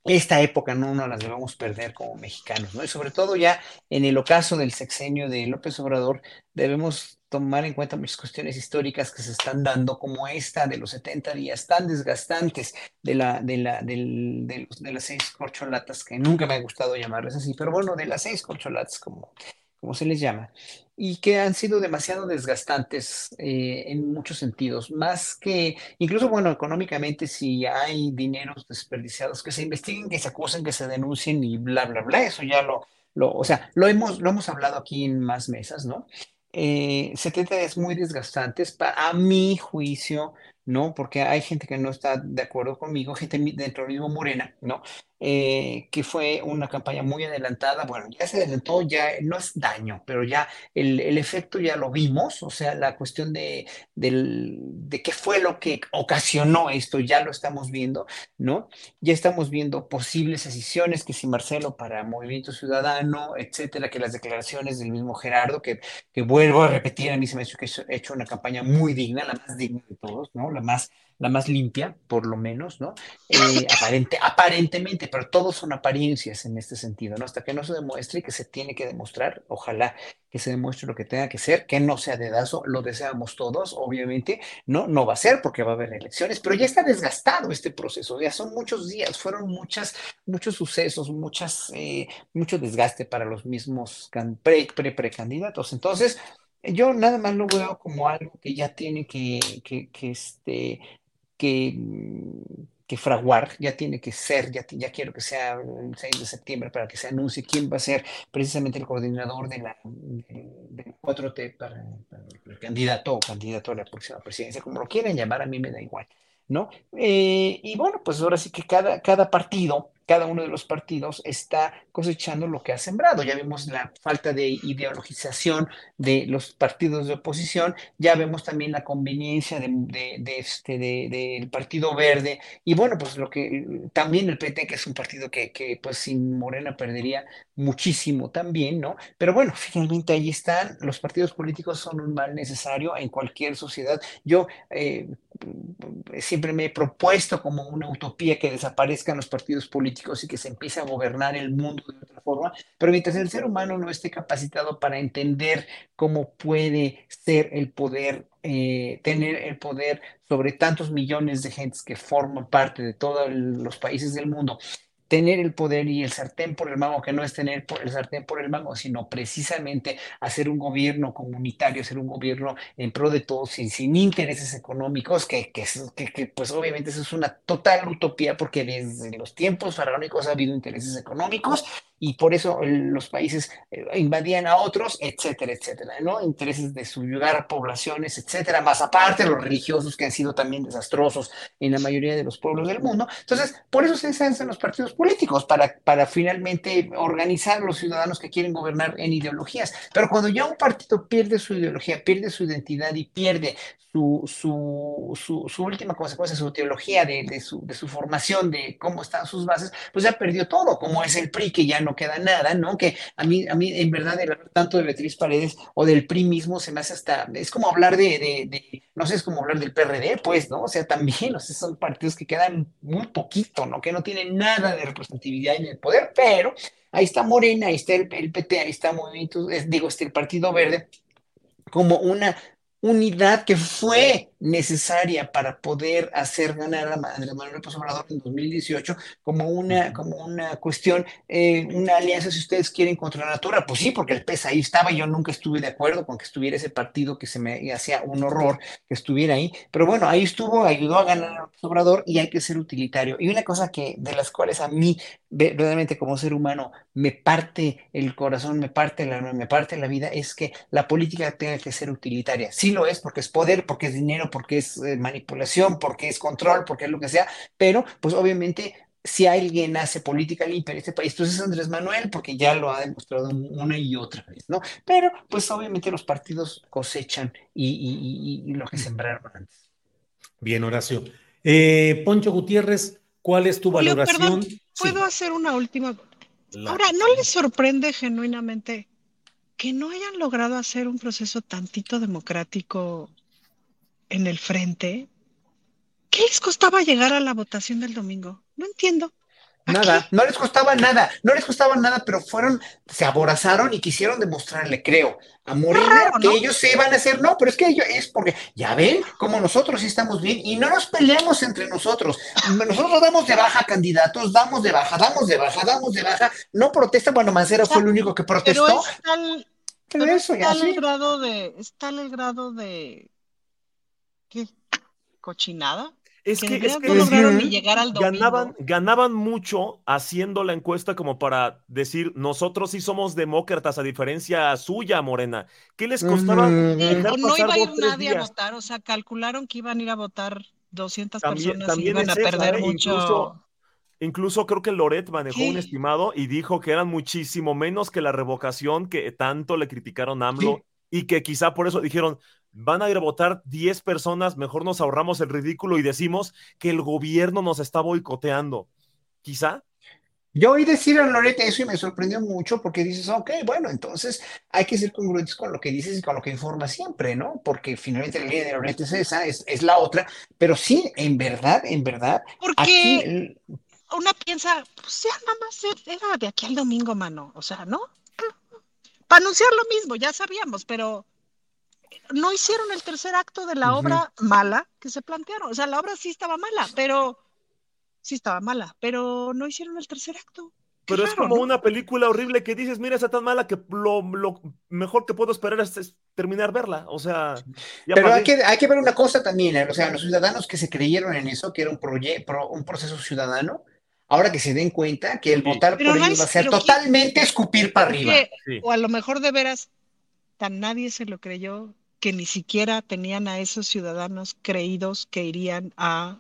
esta época no nos las debemos perder como mexicanos, ¿no? Y sobre todo ya en el ocaso del sexenio de López Obrador, debemos tomar en cuenta muchas cuestiones históricas que se están dando, como esta de los 70 días tan desgastantes de, la, de, la, de, de las seis corcholatas, que nunca me ha gustado llamarles así, pero bueno, de las seis corcholatas, como, como se les llama, y que han sido demasiado desgastantes eh, en muchos sentidos, más que, incluso, bueno, económicamente, si hay dineros desperdiciados, que se investiguen, que se acusen, que se denuncien y bla, bla, bla, eso ya lo, lo o sea, lo hemos, lo hemos hablado aquí en más mesas, ¿no? Eh, 70 días muy desgastantes, para, a mi juicio, ¿no? Porque hay gente que no está de acuerdo conmigo, gente dentro del mismo Morena, ¿no? Eh, que fue una campaña muy adelantada. Bueno, ya se adelantó, ya no es daño, pero ya el, el efecto ya lo vimos, o sea, la cuestión de, de qué fue lo que ocasionó esto, ya lo estamos viendo, ¿no? Ya estamos viendo posibles decisiones, que si Marcelo para Movimiento Ciudadano, etcétera, que las declaraciones del mismo Gerardo, que, que vuelvo a repetir, a mí se me ha hecho que he hecho una campaña muy digna, la más digna de todos, ¿no? La más la más limpia, por lo menos, ¿no? Eh, aparente, aparentemente, pero todos son apariencias en este sentido, ¿no? Hasta que no se demuestre y que se tiene que demostrar, ojalá que se demuestre lo que tenga que ser, que no sea dedazo, lo deseamos todos, obviamente, no, no va a ser porque va a haber elecciones, pero ya está desgastado este proceso, ya son muchos días, fueron muchas, muchos sucesos, muchas, eh, mucho desgaste para los mismos pre, pre, precandidatos. Entonces, yo nada más lo veo como algo que ya tiene que, que, este, que, que, fraguar, ya tiene que ser, ya, ya quiero que sea el 6 de septiembre para que se anuncie quién va a ser precisamente el coordinador de la, de, 4T para, para, el candidato o candidato a la próxima presidencia, como lo quieran llamar, a mí me da igual, ¿no? Eh, y bueno, pues ahora sí que cada, cada partido cada uno de los partidos está cosechando lo que ha sembrado. Ya vemos la falta de ideologización de los partidos de oposición, ya vemos también la conveniencia de, este, del Partido Verde y bueno, pues lo que también el PT, que es un partido que, que pues sin Morena perdería muchísimo también, ¿no? Pero bueno, finalmente ahí están, los partidos políticos son un mal necesario en cualquier sociedad. Yo eh, siempre me he propuesto como una utopía que desaparezcan los partidos políticos y que se empiece a gobernar el mundo de otra forma, pero mientras el ser humano no esté capacitado para entender cómo puede ser el poder, eh, tener el poder sobre tantos millones de gentes que forman parte de todos los países del mundo tener el poder y el sartén por el mango, que no es tener el sartén por el mango, sino precisamente hacer un gobierno comunitario, hacer un gobierno en pro de todos, sin, sin intereses económicos, que, que, que, pues obviamente eso es una total utopía, porque desde los tiempos faraónicos ha habido intereses económicos y por eso los países eh, invadían a otros, etcétera, etcétera, ¿no? Intereses de subyugar a poblaciones, etcétera, más aparte los religiosos que han sido también desastrosos en la mayoría de los pueblos del mundo. Entonces, por eso se hacen los partidos políticos, para, para finalmente organizar a los ciudadanos que quieren gobernar en ideologías. Pero cuando ya un partido pierde su ideología, pierde su identidad y pierde su, su, su, su, última consecuencia, su teología de, de, su, de su formación, de cómo están sus bases, pues ya perdió todo, como es el PRI, que ya no queda nada, ¿no? Que a mí, a mí en verdad, el hablar tanto de Beatriz Paredes o del PRI mismo se me hace hasta, es como hablar de, no sé, es como hablar del PRD, pues, ¿no? O sea, también, o sea, son partidos que quedan muy poquito, ¿no? Que no tienen nada de representatividad en el poder, pero ahí está Morena, ahí está el, PT, ahí está Movimiento, digo, este, el Partido Verde, como una unidad que fue necesaria para poder hacer ganar a Andrés Manuel López Obrador en 2018 como una, como una cuestión, eh, una alianza, si ustedes quieren, contra la natura. Pues sí, porque el PES ahí estaba, yo nunca estuve de acuerdo con que estuviera ese partido que se me hacía un horror que estuviera ahí, pero bueno, ahí estuvo, ayudó a ganar a López Obrador y hay que ser utilitario. Y una cosa que de las cuales a mí, verdaderamente como ser humano, me parte el corazón, me parte la, me parte la vida, es que la política tenga que ser utilitaria. Sí lo es, porque es poder, porque es dinero, porque es eh, manipulación, porque es control, porque es lo que sea, pero pues obviamente si alguien hace política limpia en este país, entonces es Andrés Manuel, porque ya lo ha demostrado una y otra vez, ¿no? Pero pues obviamente los partidos cosechan y, y, lo que sembraron antes. Bien, Horacio. Eh, Poncho Gutiérrez, ¿cuál es tu valoración? ¿Puedo hacer una última? Ahora, ¿no les sorprende genuinamente que no hayan logrado hacer un proceso tantito democrático en el frente, ¿qué les costaba llegar a la votación del domingo? No entiendo. Nada, no les costaba nada, no les costaba nada, pero fueron, se aborazaron y quisieron demostrarle, creo, a Morena que ¿no? ellos se iban a hacer, no, pero es que ellos, es porque, ya ven, como nosotros sí estamos bien y no nos peleamos entre nosotros. Nosotros damos de baja candidatos, damos de baja, damos de baja, damos de baja, no protesta, bueno, Mancera fue el único que Pero protestó, es tal, pero pero eso es ya sí. el grado de, es tal el grado de, ¿qué? ¿Cochinada? Es Que que, de es veras que no lograron ni llegar al domingo. ganaban, ganaban mucho haciendo la encuesta como para decir, nosotros sí somos demócratas a diferencia suya, Morena. ¿Qué les costaba no iba a ir nadie a votar, o sea, calcularon que iban a ir a votar 200 También, personas y también iban a esa, perder ¿eh? mucho. Incluso, incluso creo que Loret manejó un estimado y dijo que eran muchísimo menos que la revocación que tanto le criticaron a AMLO y que quizá por eso dijeron, van a ir a votar 10 personas, mejor nos ahorramos el ridículo y decimos que el gobierno nos está boicoteando. Quizá. Yo oí decir a Loreta eso y me sorprendió mucho porque dices, ok, bueno, entonces hay que ser congruentes con lo que dices y con lo que informas siempre, ¿no? Porque finalmente la línea de Loreta es esa, es, es la otra, pero sí, en verdad, en verdad, Porque aquí, el- una piensa, pues ya nada más era de aquí al domingo, mano. O sea, ¿no? Para anunciar lo mismo, ya sabíamos, pero no hicieron el tercer acto de la obra mala que se plantearon. O sea, la obra sí estaba mala, pero sí estaba mala, pero no hicieron el tercer acto. Qué Pero es como ¿no? una película horrible que dices, mira, está tan mala que lo, lo mejor que puedo esperar es, es terminar verla. O sea, ya pero hay que, hay que ver una cosa también, eh, o sea, los ciudadanos que se creyeron en eso, que era un, proye- pro- un proceso ciudadano, ahora que se den cuenta que el Sí. votar Pero por no ellos va a ser pero ¿quién- totalmente escupir para arriba. Sí. o a lo mejor de veras, tan nadie se lo creyó que ni siquiera tenían a esos ciudadanos creídos que irían a...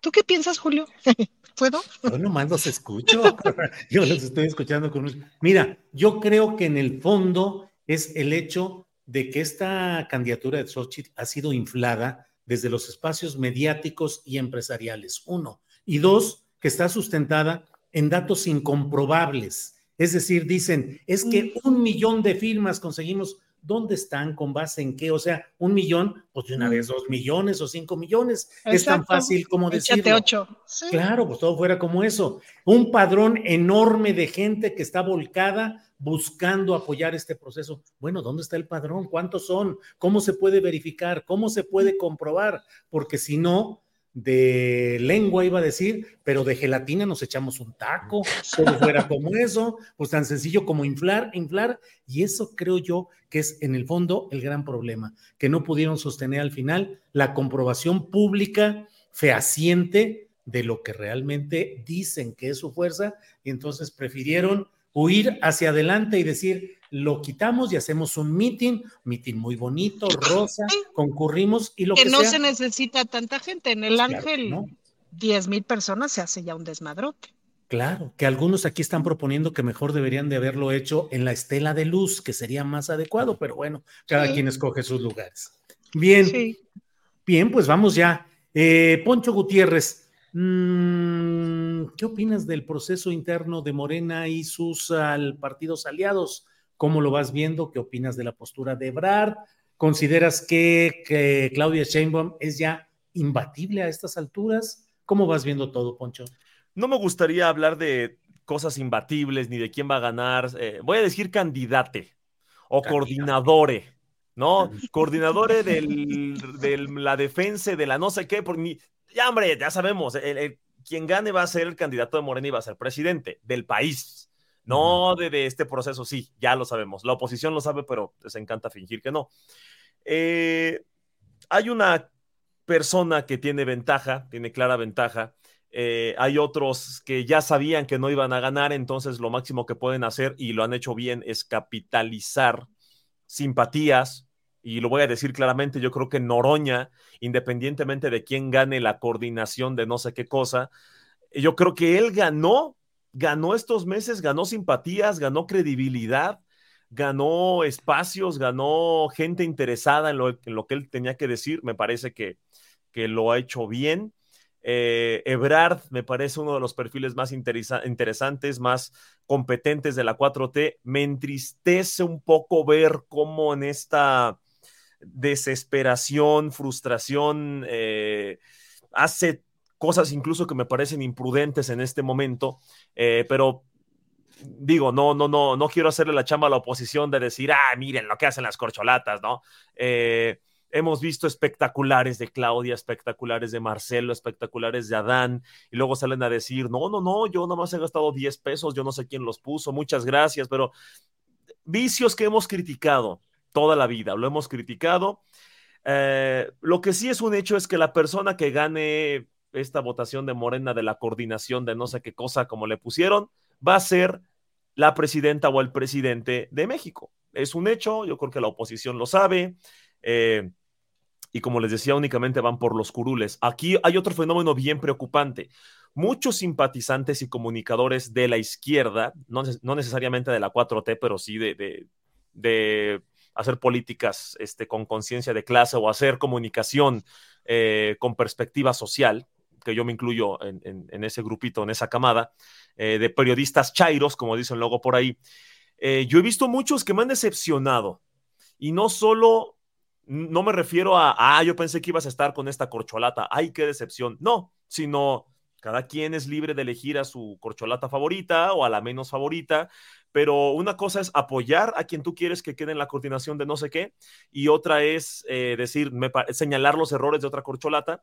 ¿Tú qué piensas, Julio? (laughs) ¿Puedo? Yo nomás los escucho. (laughs) Yo los estoy escuchando con Mira, yo creo que en el fondo es el hecho de que esta candidatura de Xochitl ha sido inflada desde los espacios mediáticos y empresariales, uno. Y dos, que está sustentada en datos incomprobables. Es decir, dicen, es que un millón de firmas conseguimos. ¿Dónde están? ¿Con base en qué? O sea, un millón, pues de una vez dos millones o cinco millones. Es tan fácil como decirlo. ocho. Sí. Claro, pues todo fuera como eso. Un padrón enorme de gente que está volcada buscando apoyar este proceso. Bueno, ¿dónde está el padrón? ¿Cuántos son? ¿Cómo se puede verificar? ¿Cómo se puede comprobar? Porque si no, de lengua iba a decir, pero de gelatina nos echamos un taco, todo fuera como eso, pues tan sencillo como inflar, inflar, y eso creo yo que es en el fondo el gran problema, que no pudieron sostener al final la comprobación pública fehaciente de lo que realmente dicen que es su fuerza, y entonces prefirieron huir hacia adelante y decir, lo quitamos y hacemos un meeting, meeting muy bonito, rosa, concurrimos y lo que, Que no sea. se necesita tanta gente. En el Ángel, no. 10 mil personas se hace ya un desmadrote. Claro, que algunos aquí están proponiendo que mejor deberían de haberlo hecho en la estela de luz, que sería más adecuado, pero bueno, cada Sí. quien escoge sus lugares. Bien, Sí. bien, pues vamos ya. Eh, Poncho Gutiérrez, mm, ¿qué opinas del proceso interno de Morena y sus al, partidos aliados? ¿Cómo lo vas viendo? ¿Qué opinas de la postura de Ebrard? ¿Consideras que, que Claudia Sheinbaum es ya imbatible a estas alturas? ¿Cómo vas viendo todo, Poncho? No me gustaría hablar de cosas imbatibles ni de quién va a ganar. eh, voy a decir candidate o Candidato. coordinadore, ¿no? Coordinadore del- de la defensa de la no sé qué. Por, ni, ya, hombre, ya sabemos. el- el- quien gane va a ser el candidato de Morena y va a ser presidente del país. No de, este proceso, sí, ya lo sabemos. La oposición lo sabe, pero les encanta fingir que no. Eh, hay una persona que tiene ventaja, tiene clara ventaja. Eh, hay otros que ya sabían que no iban a ganar, entonces lo máximo que pueden hacer, y lo han hecho bien, es capitalizar simpatías. Y lo voy a decir claramente, yo creo que Noroña, independientemente de quién gane la coordinación de no sé qué cosa, yo creo que él ganó, ganó estos meses, ganó simpatías, ganó credibilidad, ganó espacios, ganó gente interesada en lo, que él tenía que decir. Me parece que, que lo ha hecho bien. Eh, Ebrard me parece uno de los perfiles más interesa interesantes, más competentes de la 4T. Me entristece un poco ver cómo en esta desesperación, frustración, eh, hace cosas incluso que me parecen imprudentes en este momento, eh, pero digo, no, no, no, no quiero hacerle la chamba a la oposición de decir, ah, miren lo que hacen las corcholatas, ¿no? Eh, hemos visto espectaculares de Claudia, espectaculares de Marcelo, espectaculares de Adán, y luego salen a decir, no, no, no, yo nomás he gastado 10 pesos, yo no sé quién los puso, muchas gracias, pero vicios que hemos criticado toda la vida, lo hemos criticado. Eh, lo que sí es un hecho es que la persona que gane esta votación de Morena de la coordinación de no sé qué cosa como le pusieron, va a ser la presidenta o el presidente de México. Es un hecho, yo creo que la oposición lo sabe. Eh, y como les decía, únicamente van por los curules. Aquí hay otro fenómeno bien preocupante. Muchos simpatizantes y comunicadores de la izquierda, no, necesariamente de la 4T, pero sí de, de, hacer políticas este, con conciencia de clase o hacer comunicación eh, con perspectiva social, que yo me incluyo en, ese grupito, en esa camada, eh, de periodistas chairos, como dicen luego por ahí, eh, yo he visto muchos que me han decepcionado. Y no solo, no me refiero a, ah, yo pensé que ibas a estar con esta corcholata, ay, qué decepción. No, sino cada quien es libre de elegir a su corcholata favorita o a la menos favorita, pero una cosa es apoyar a quien tú quieres que quede en la coordinación de no sé qué, y otra es eh, decir, señalar los errores de otra corcholata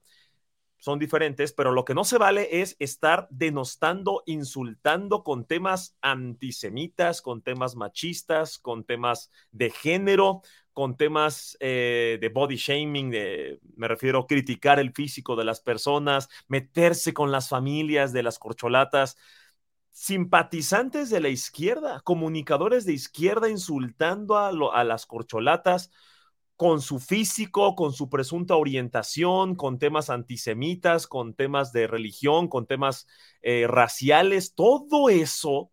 son diferentes, pero lo que no se vale es estar denostando, insultando con temas antisemitas, con temas machistas, con temas de género, con temas eh, de body shaming, me refiero a criticar el físico de las personas, meterse con las familias de las corcholatas, simpatizantes de la izquierda, comunicadores de izquierda insultando a las corcholatas con su físico, con su presunta orientación, con temas antisemitas, con temas de religión, con temas eh, raciales, todo eso,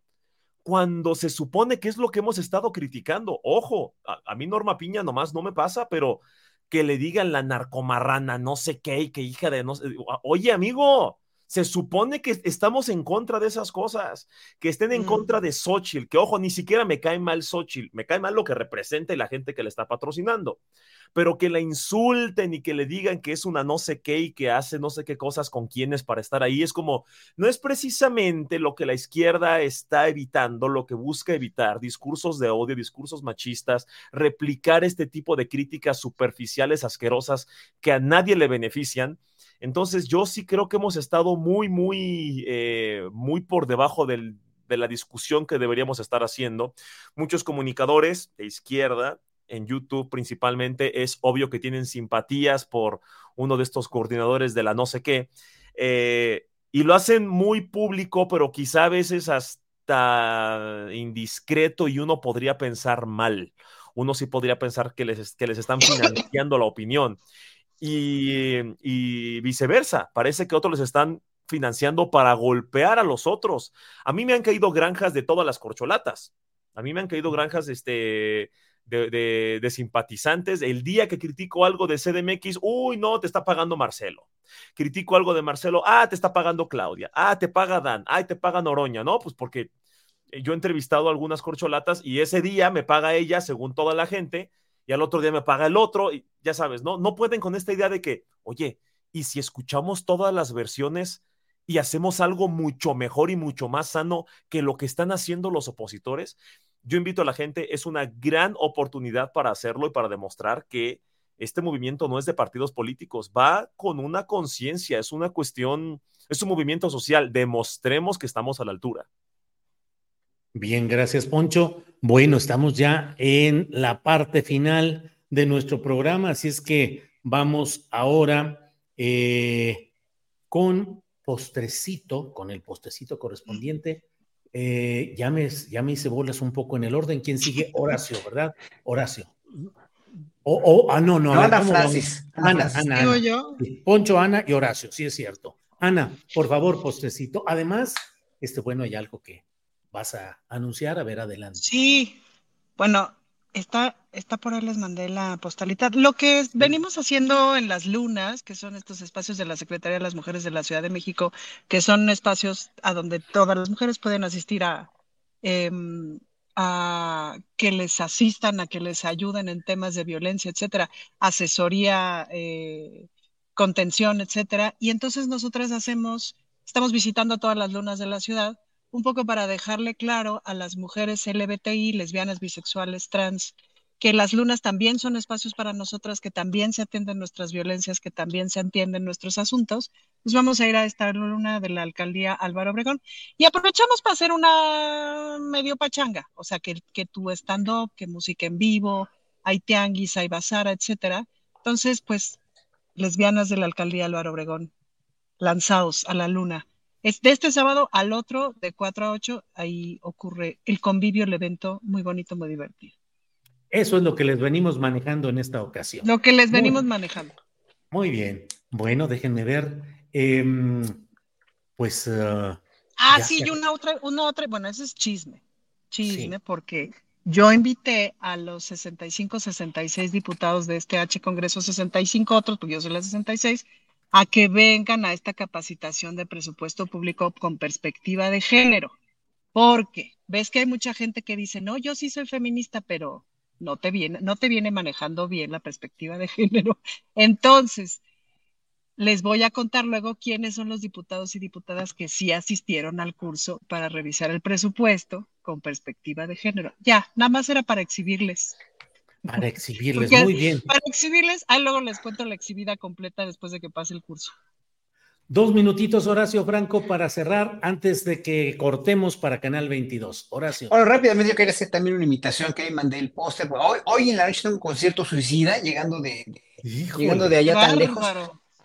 cuando se supone que es lo que hemos estado criticando. Ojo, a, mí Norma Piña nomás no me pasa, pero que le digan la narcomarrana, no sé qué, que hija de no sé. Oye, amigo, se supone que estamos en contra de esas cosas, que estén en contra de Xochitl, que ojo, ni siquiera me cae mal Xochitl, me cae mal lo que representa y la gente que le está patrocinando, pero que la insulten y que le digan que es una no sé qué y que hace no sé qué cosas con quienes para estar ahí, es como, no es precisamente lo que la izquierda está evitando, lo que busca evitar, discursos de odio, discursos machistas, replicar este tipo de críticas superficiales, asquerosas, que a nadie le benefician entonces, yo sí creo que hemos estado muy, muy, eh, muy por debajo de la discusión que deberíamos estar haciendo. Muchos comunicadores de izquierda, en YouTube principalmente, es obvio que tienen simpatías por uno de estos coordinadores de la no sé qué, eh, y lo hacen muy público, pero quizá a veces hasta indiscreto y uno podría pensar mal. Uno sí podría pensar que les, que les están (laughs) financiando la opinión y, viceversa. Parece que otros les están financiando para golpear a los otros. A mí me han caído granjas de todas las corcholatas. A mí me han caído granjas este, de, de, simpatizantes. El día que critico algo de CDMX, uy, no, te está pagando Marcelo. Critico algo de Marcelo, ah, te está pagando Claudia. Ah, te paga Dan. Ah, te paga Noroña. No, pues porque yo he entrevistado a algunas corcholatas y ese día me paga ella, según toda la gente, y al otro día me paga el otro, y ya sabes, ¿no? No pueden con esta idea de que, oye, ¿y si escuchamos todas las versiones y hacemos algo mucho mejor y mucho más sano que lo que están haciendo los opositores? Yo invito a la gente, es una gran oportunidad para hacerlo y para demostrar que este movimiento no es de partidos políticos, va con una conciencia, es una cuestión, es un movimiento social, demostremos que estamos a la altura. Bien, gracias, Poncho. Bueno, estamos ya en la parte final de nuestro programa, así es que vamos ahora eh, con postrecito, con el postrecito correspondiente. Eh, ya, me, ya me hice bolas un poco en el orden. ¿Quién sigue? Horacio, ¿verdad? Horacio. O, ah, no, no. Ana Francis. Ana, Ana, Ana. yo? Poncho, Ana y Horacio, sí es cierto. Ana, por favor, postrecito. Además, este, bueno, hay algo que, vas a anunciar. A ver, adelante. Sí, bueno, está, está por ahí les mandé la postalita. Lo que venimos haciendo en las lunas, que son estos espacios de la Secretaría de las Mujeres de la Ciudad de México, que son espacios a donde todas las mujeres pueden asistir a, em, a que les asistan, a que les ayuden en temas de violencia, etcétera, asesoría eh, contención, etcétera. Y entonces nosotras hacemos, estamos visitando todas las lunas de la ciudad, un poco para dejarle claro a las mujeres LBTI, lesbianas, bisexuales, trans, que las lunas también son espacios para nosotras, que también se atienden nuestras violencias, que también se atienden nuestros asuntos. Pues vamos a ir a esta luna de la alcaldía Álvaro Obregón y aprovechamos para hacer una medio pachanga, o sea, que, que tu stand-up, que música en vivo, hay tianguis, hay bazara, etcétera. Entonces, pues lesbianas de la alcaldía Álvaro Obregón, lanzados a la luna. Es de este sábado al otro, de 4 a 8, ahí ocurre el convivio, el evento muy bonito, muy divertido. Eso es lo que les venimos manejando en esta ocasión. Lo que les venimos manejando. Muy bien. Bueno, déjenme ver. Em, pues. Uh, ah, sí, y una otra, una otra, bueno, ese es chisme. Chisme, porque yo invité a los 65, 66 diputados de este H Congreso 65, otros, porque yo soy la 66, a que vengan a esta capacitación de presupuesto público con perspectiva de género. Porque ves que hay mucha gente que dice, no, yo sí soy feminista, pero no te viene, no te viene manejando bien la perspectiva de género. (laughs) Entonces, les voy a contar luego quiénes son los diputados y diputadas que sí asistieron al curso para revisar el presupuesto con perspectiva de género. Ya, nada más era para exhibirles. Para (laughs) exhibirles, muy bien. Para exhibirles, ahí luego les cuento la exhibida completa después de que pase el curso. Dos minutitos, Horacio Franco, para cerrar antes de que cortemos para Canal 22. Horacio. Bueno, rápidamente yo quería hacer también una invitación que ahí mandé el póster. Hoy, hoy en la noche tengo un concierto suicida llegando de, llegando de allá tan lejos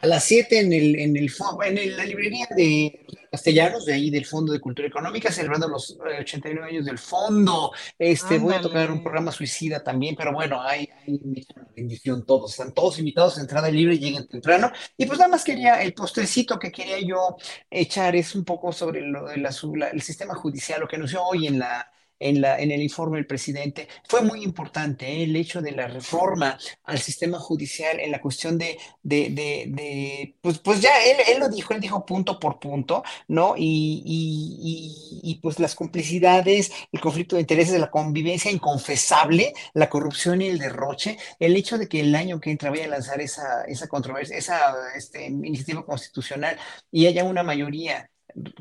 a las 7 en, el, en, el, en la librería de Castellanos, de ahí del Fondo de Cultura Económica, celebrando los 89 eh, años del fondo. Este, voy a tocar un programa suicida también, pero bueno, hay, hay bendición todos, están todos invitados a entrada libre, lleguen temprano. Y pues nada más quería, el postrecito que quería yo echar es un poco sobre lo de la, el sistema judicial, lo que anunció hoy en la en, la, en el informe del presidente, fue muy importante ¿eh? el hecho de la reforma al sistema judicial en la cuestión de, de, de, pues, pues ya él, él, lo dijo, él dijo punto por punto, ¿no? Y, y, y, pues las complicidades, el conflicto de intereses, la convivencia inconfesable, la corrupción y el derroche, el hecho de que el año que entra vaya a lanzar esa, esa controversia, esa este, iniciativa constitucional y haya una mayoría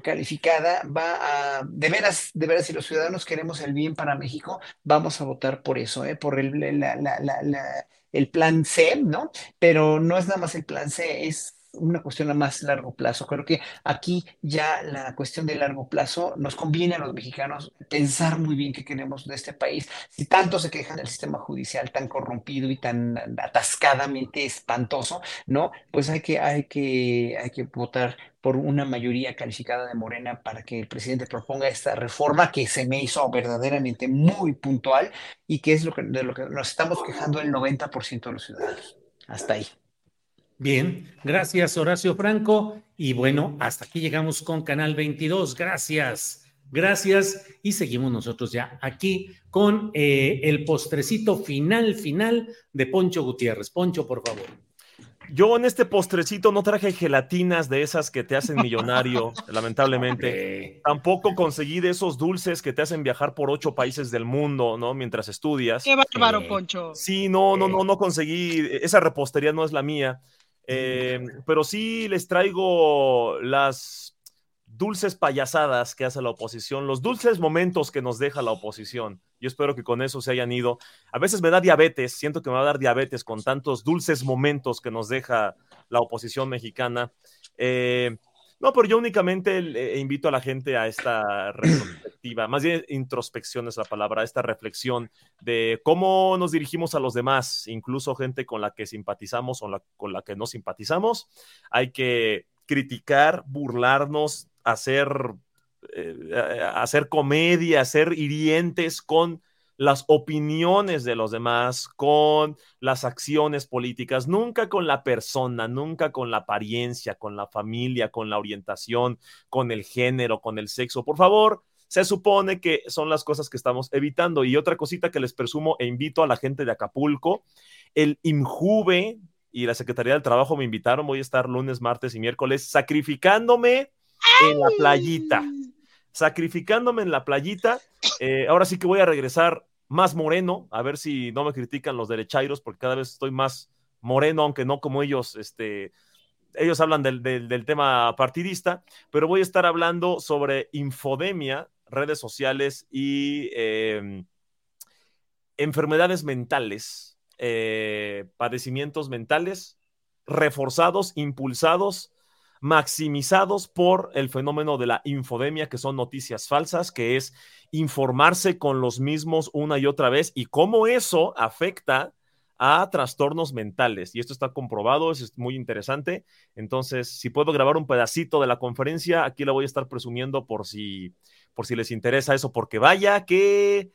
calificada va a, de veras, de veras, si los ciudadanos queremos el bien para México, vamos a votar por eso, ¿eh? por el, el plan C, ¿no? Pero no es nada más el plan C, es una cuestión a más largo plazo. Creo que aquí ya la cuestión de largo plazo nos conviene a los mexicanos pensar muy bien qué queremos de este país. Si tanto se quejan del sistema judicial tan corrompido y tan atascadamente espantoso, ¿no? Pues hay que, hay que, hay que votar por una mayoría calificada de Morena para que el presidente proponga esta reforma que se me hizo verdaderamente muy puntual y que es lo que, de lo que nos estamos quejando el 90% de los ciudadanos. Hasta ahí. Bien, gracias Horacio Franco. Y bueno, hasta aquí llegamos con Canal 22. Gracias, gracias. Y seguimos nosotros ya aquí con eh, el postrecito final, final de Poncho Gutiérrez. Poncho, por favor. Yo en este postrecito no traje gelatinas de esas que te hacen millonario, (laughs) lamentablemente. Tampoco conseguí de esos dulces que te hacen viajar por ocho países del mundo, ¿no? Mientras estudias. Qué bárbaro, Poncho. Sí, no, no, no, no conseguí. Esa repostería no es la mía. Eh, pero sí les traigo las dulces payasadas que hace la oposición, los dulces momentos que nos deja la oposición. Yo espero que con eso se hayan ido. A veces me da diabetes, siento que me va a dar diabetes con tantos dulces momentos que nos deja la oposición mexicana. Eh, no, pero yo únicamente eh, invito a la gente a esta (clears throat) retrospectiva, más bien introspección es la palabra, a esta reflexión de cómo nos dirigimos a los demás, incluso gente con la que simpatizamos o con la que no simpatizamos. Hay que criticar, burlarnos, hacer, eh, hacer comedia, hacer hirientes con las opiniones de los demás, con las acciones políticas, nunca con la persona, nunca con la apariencia, con la familia, con la orientación, con el género, con el sexo. Por favor, se supone que son las cosas que estamos evitando. Y otra cosita que les presumo e invito a la gente de Acapulco, el IMJUVE y la Secretaría del Trabajo me invitaron, voy a estar lunes, martes y miércoles sacrificándome en la playita sacrificándome en la playita. Eh, ahora sí que voy a regresar más moreno, a ver si no me critican los derechairos, porque cada vez estoy más moreno, aunque no como ellos, este, ellos hablan del, del, tema partidista, pero voy a estar hablando sobre infodemia, redes sociales y em, enfermedades mentales, eh, padecimientos mentales reforzados, impulsados, maximizados por el fenómeno de la infodemia, que son noticias falsas, que es informarse con los mismos una y otra vez y cómo eso afecta a trastornos mentales. Y esto está comprobado, es muy interesante. Entonces, si puedo grabar un pedacito de la conferencia, aquí la voy a estar presumiendo por si, por si les interesa eso, porque vaya que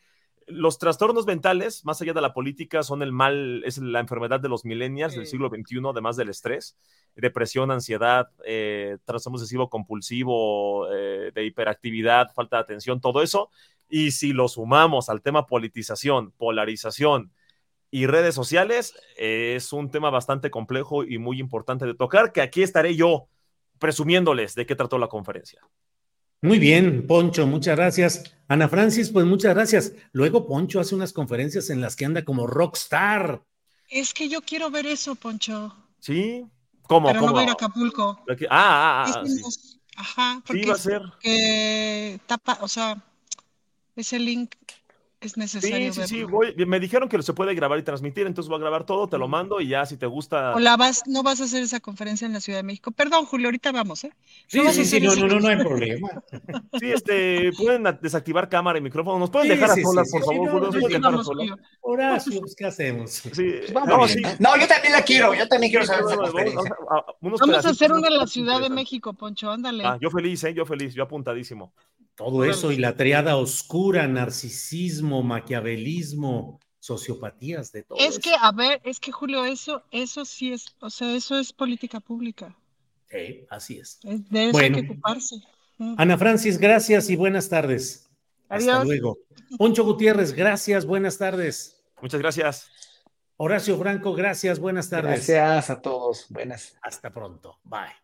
los trastornos mentales, más allá de la política, son el mal, es la enfermedad de los millennials del siglo XXI, además del estrés, depresión, ansiedad, eh, trastorno obsesivo compulsivo, eh, de hiperactividad, falta de atención, todo eso. Y si lo sumamos al tema politización, polarización y redes sociales, es un tema bastante complejo y muy importante de tocar, que aquí estaré yo presumiéndoles de qué trató la conferencia. Muy bien, Poncho, muchas gracias. Ana Francis, pues muchas gracias. Luego Poncho hace unas conferencias en las que anda como rockstar. Es que yo quiero ver eso, Poncho. Sí, ¿cómo? Pero ¿Cómo? no voy a ir a Acapulco. Ah, ah, ah. Sí. Ajá, porque sí, va a ser. Que tapa, o sea, ese link es necesario. Sí, sí, sí, voy, me dijeron que se puede grabar y transmitir, entonces voy a grabar todo, te lo mando y ya si te gusta. O la vas, no vas a hacer esa conferencia en la Ciudad de México. Perdón, Julio, ahorita vamos, ¿eh? Sí, sí, sí, no, no, no, no hay problema. (laughs) Sí, este, pueden desactivar cámara y micrófono, nos pueden dejar a solas, por favor, Julio, nos pueden dejar a solas. Horacio, pues, ¿qué hacemos? Sí, no, sí. no, yo también la quiero, yo también quiero saber esa conferencia. Vamos a hacer una en la Ciudad de México, Poncho, ándale. Ah, yo feliz, ¿eh? Yo feliz, yo apuntadísimo. Todo eso y la triada oscura, narcisismo, maquiavelismo, sociopatías, de todo. Es que, a ver, es que Julio, eso, eso sí es, o sea, eso es política pública. Sí, así es. De eso hay que ocuparse. Ana Francis, gracias y buenas tardes. Adiós. Hasta luego. Poncho Gutiérrez, gracias, buenas tardes. Muchas gracias. Horacio Franco, gracias, buenas tardes. Gracias a todos, buenas. Hasta pronto, bye.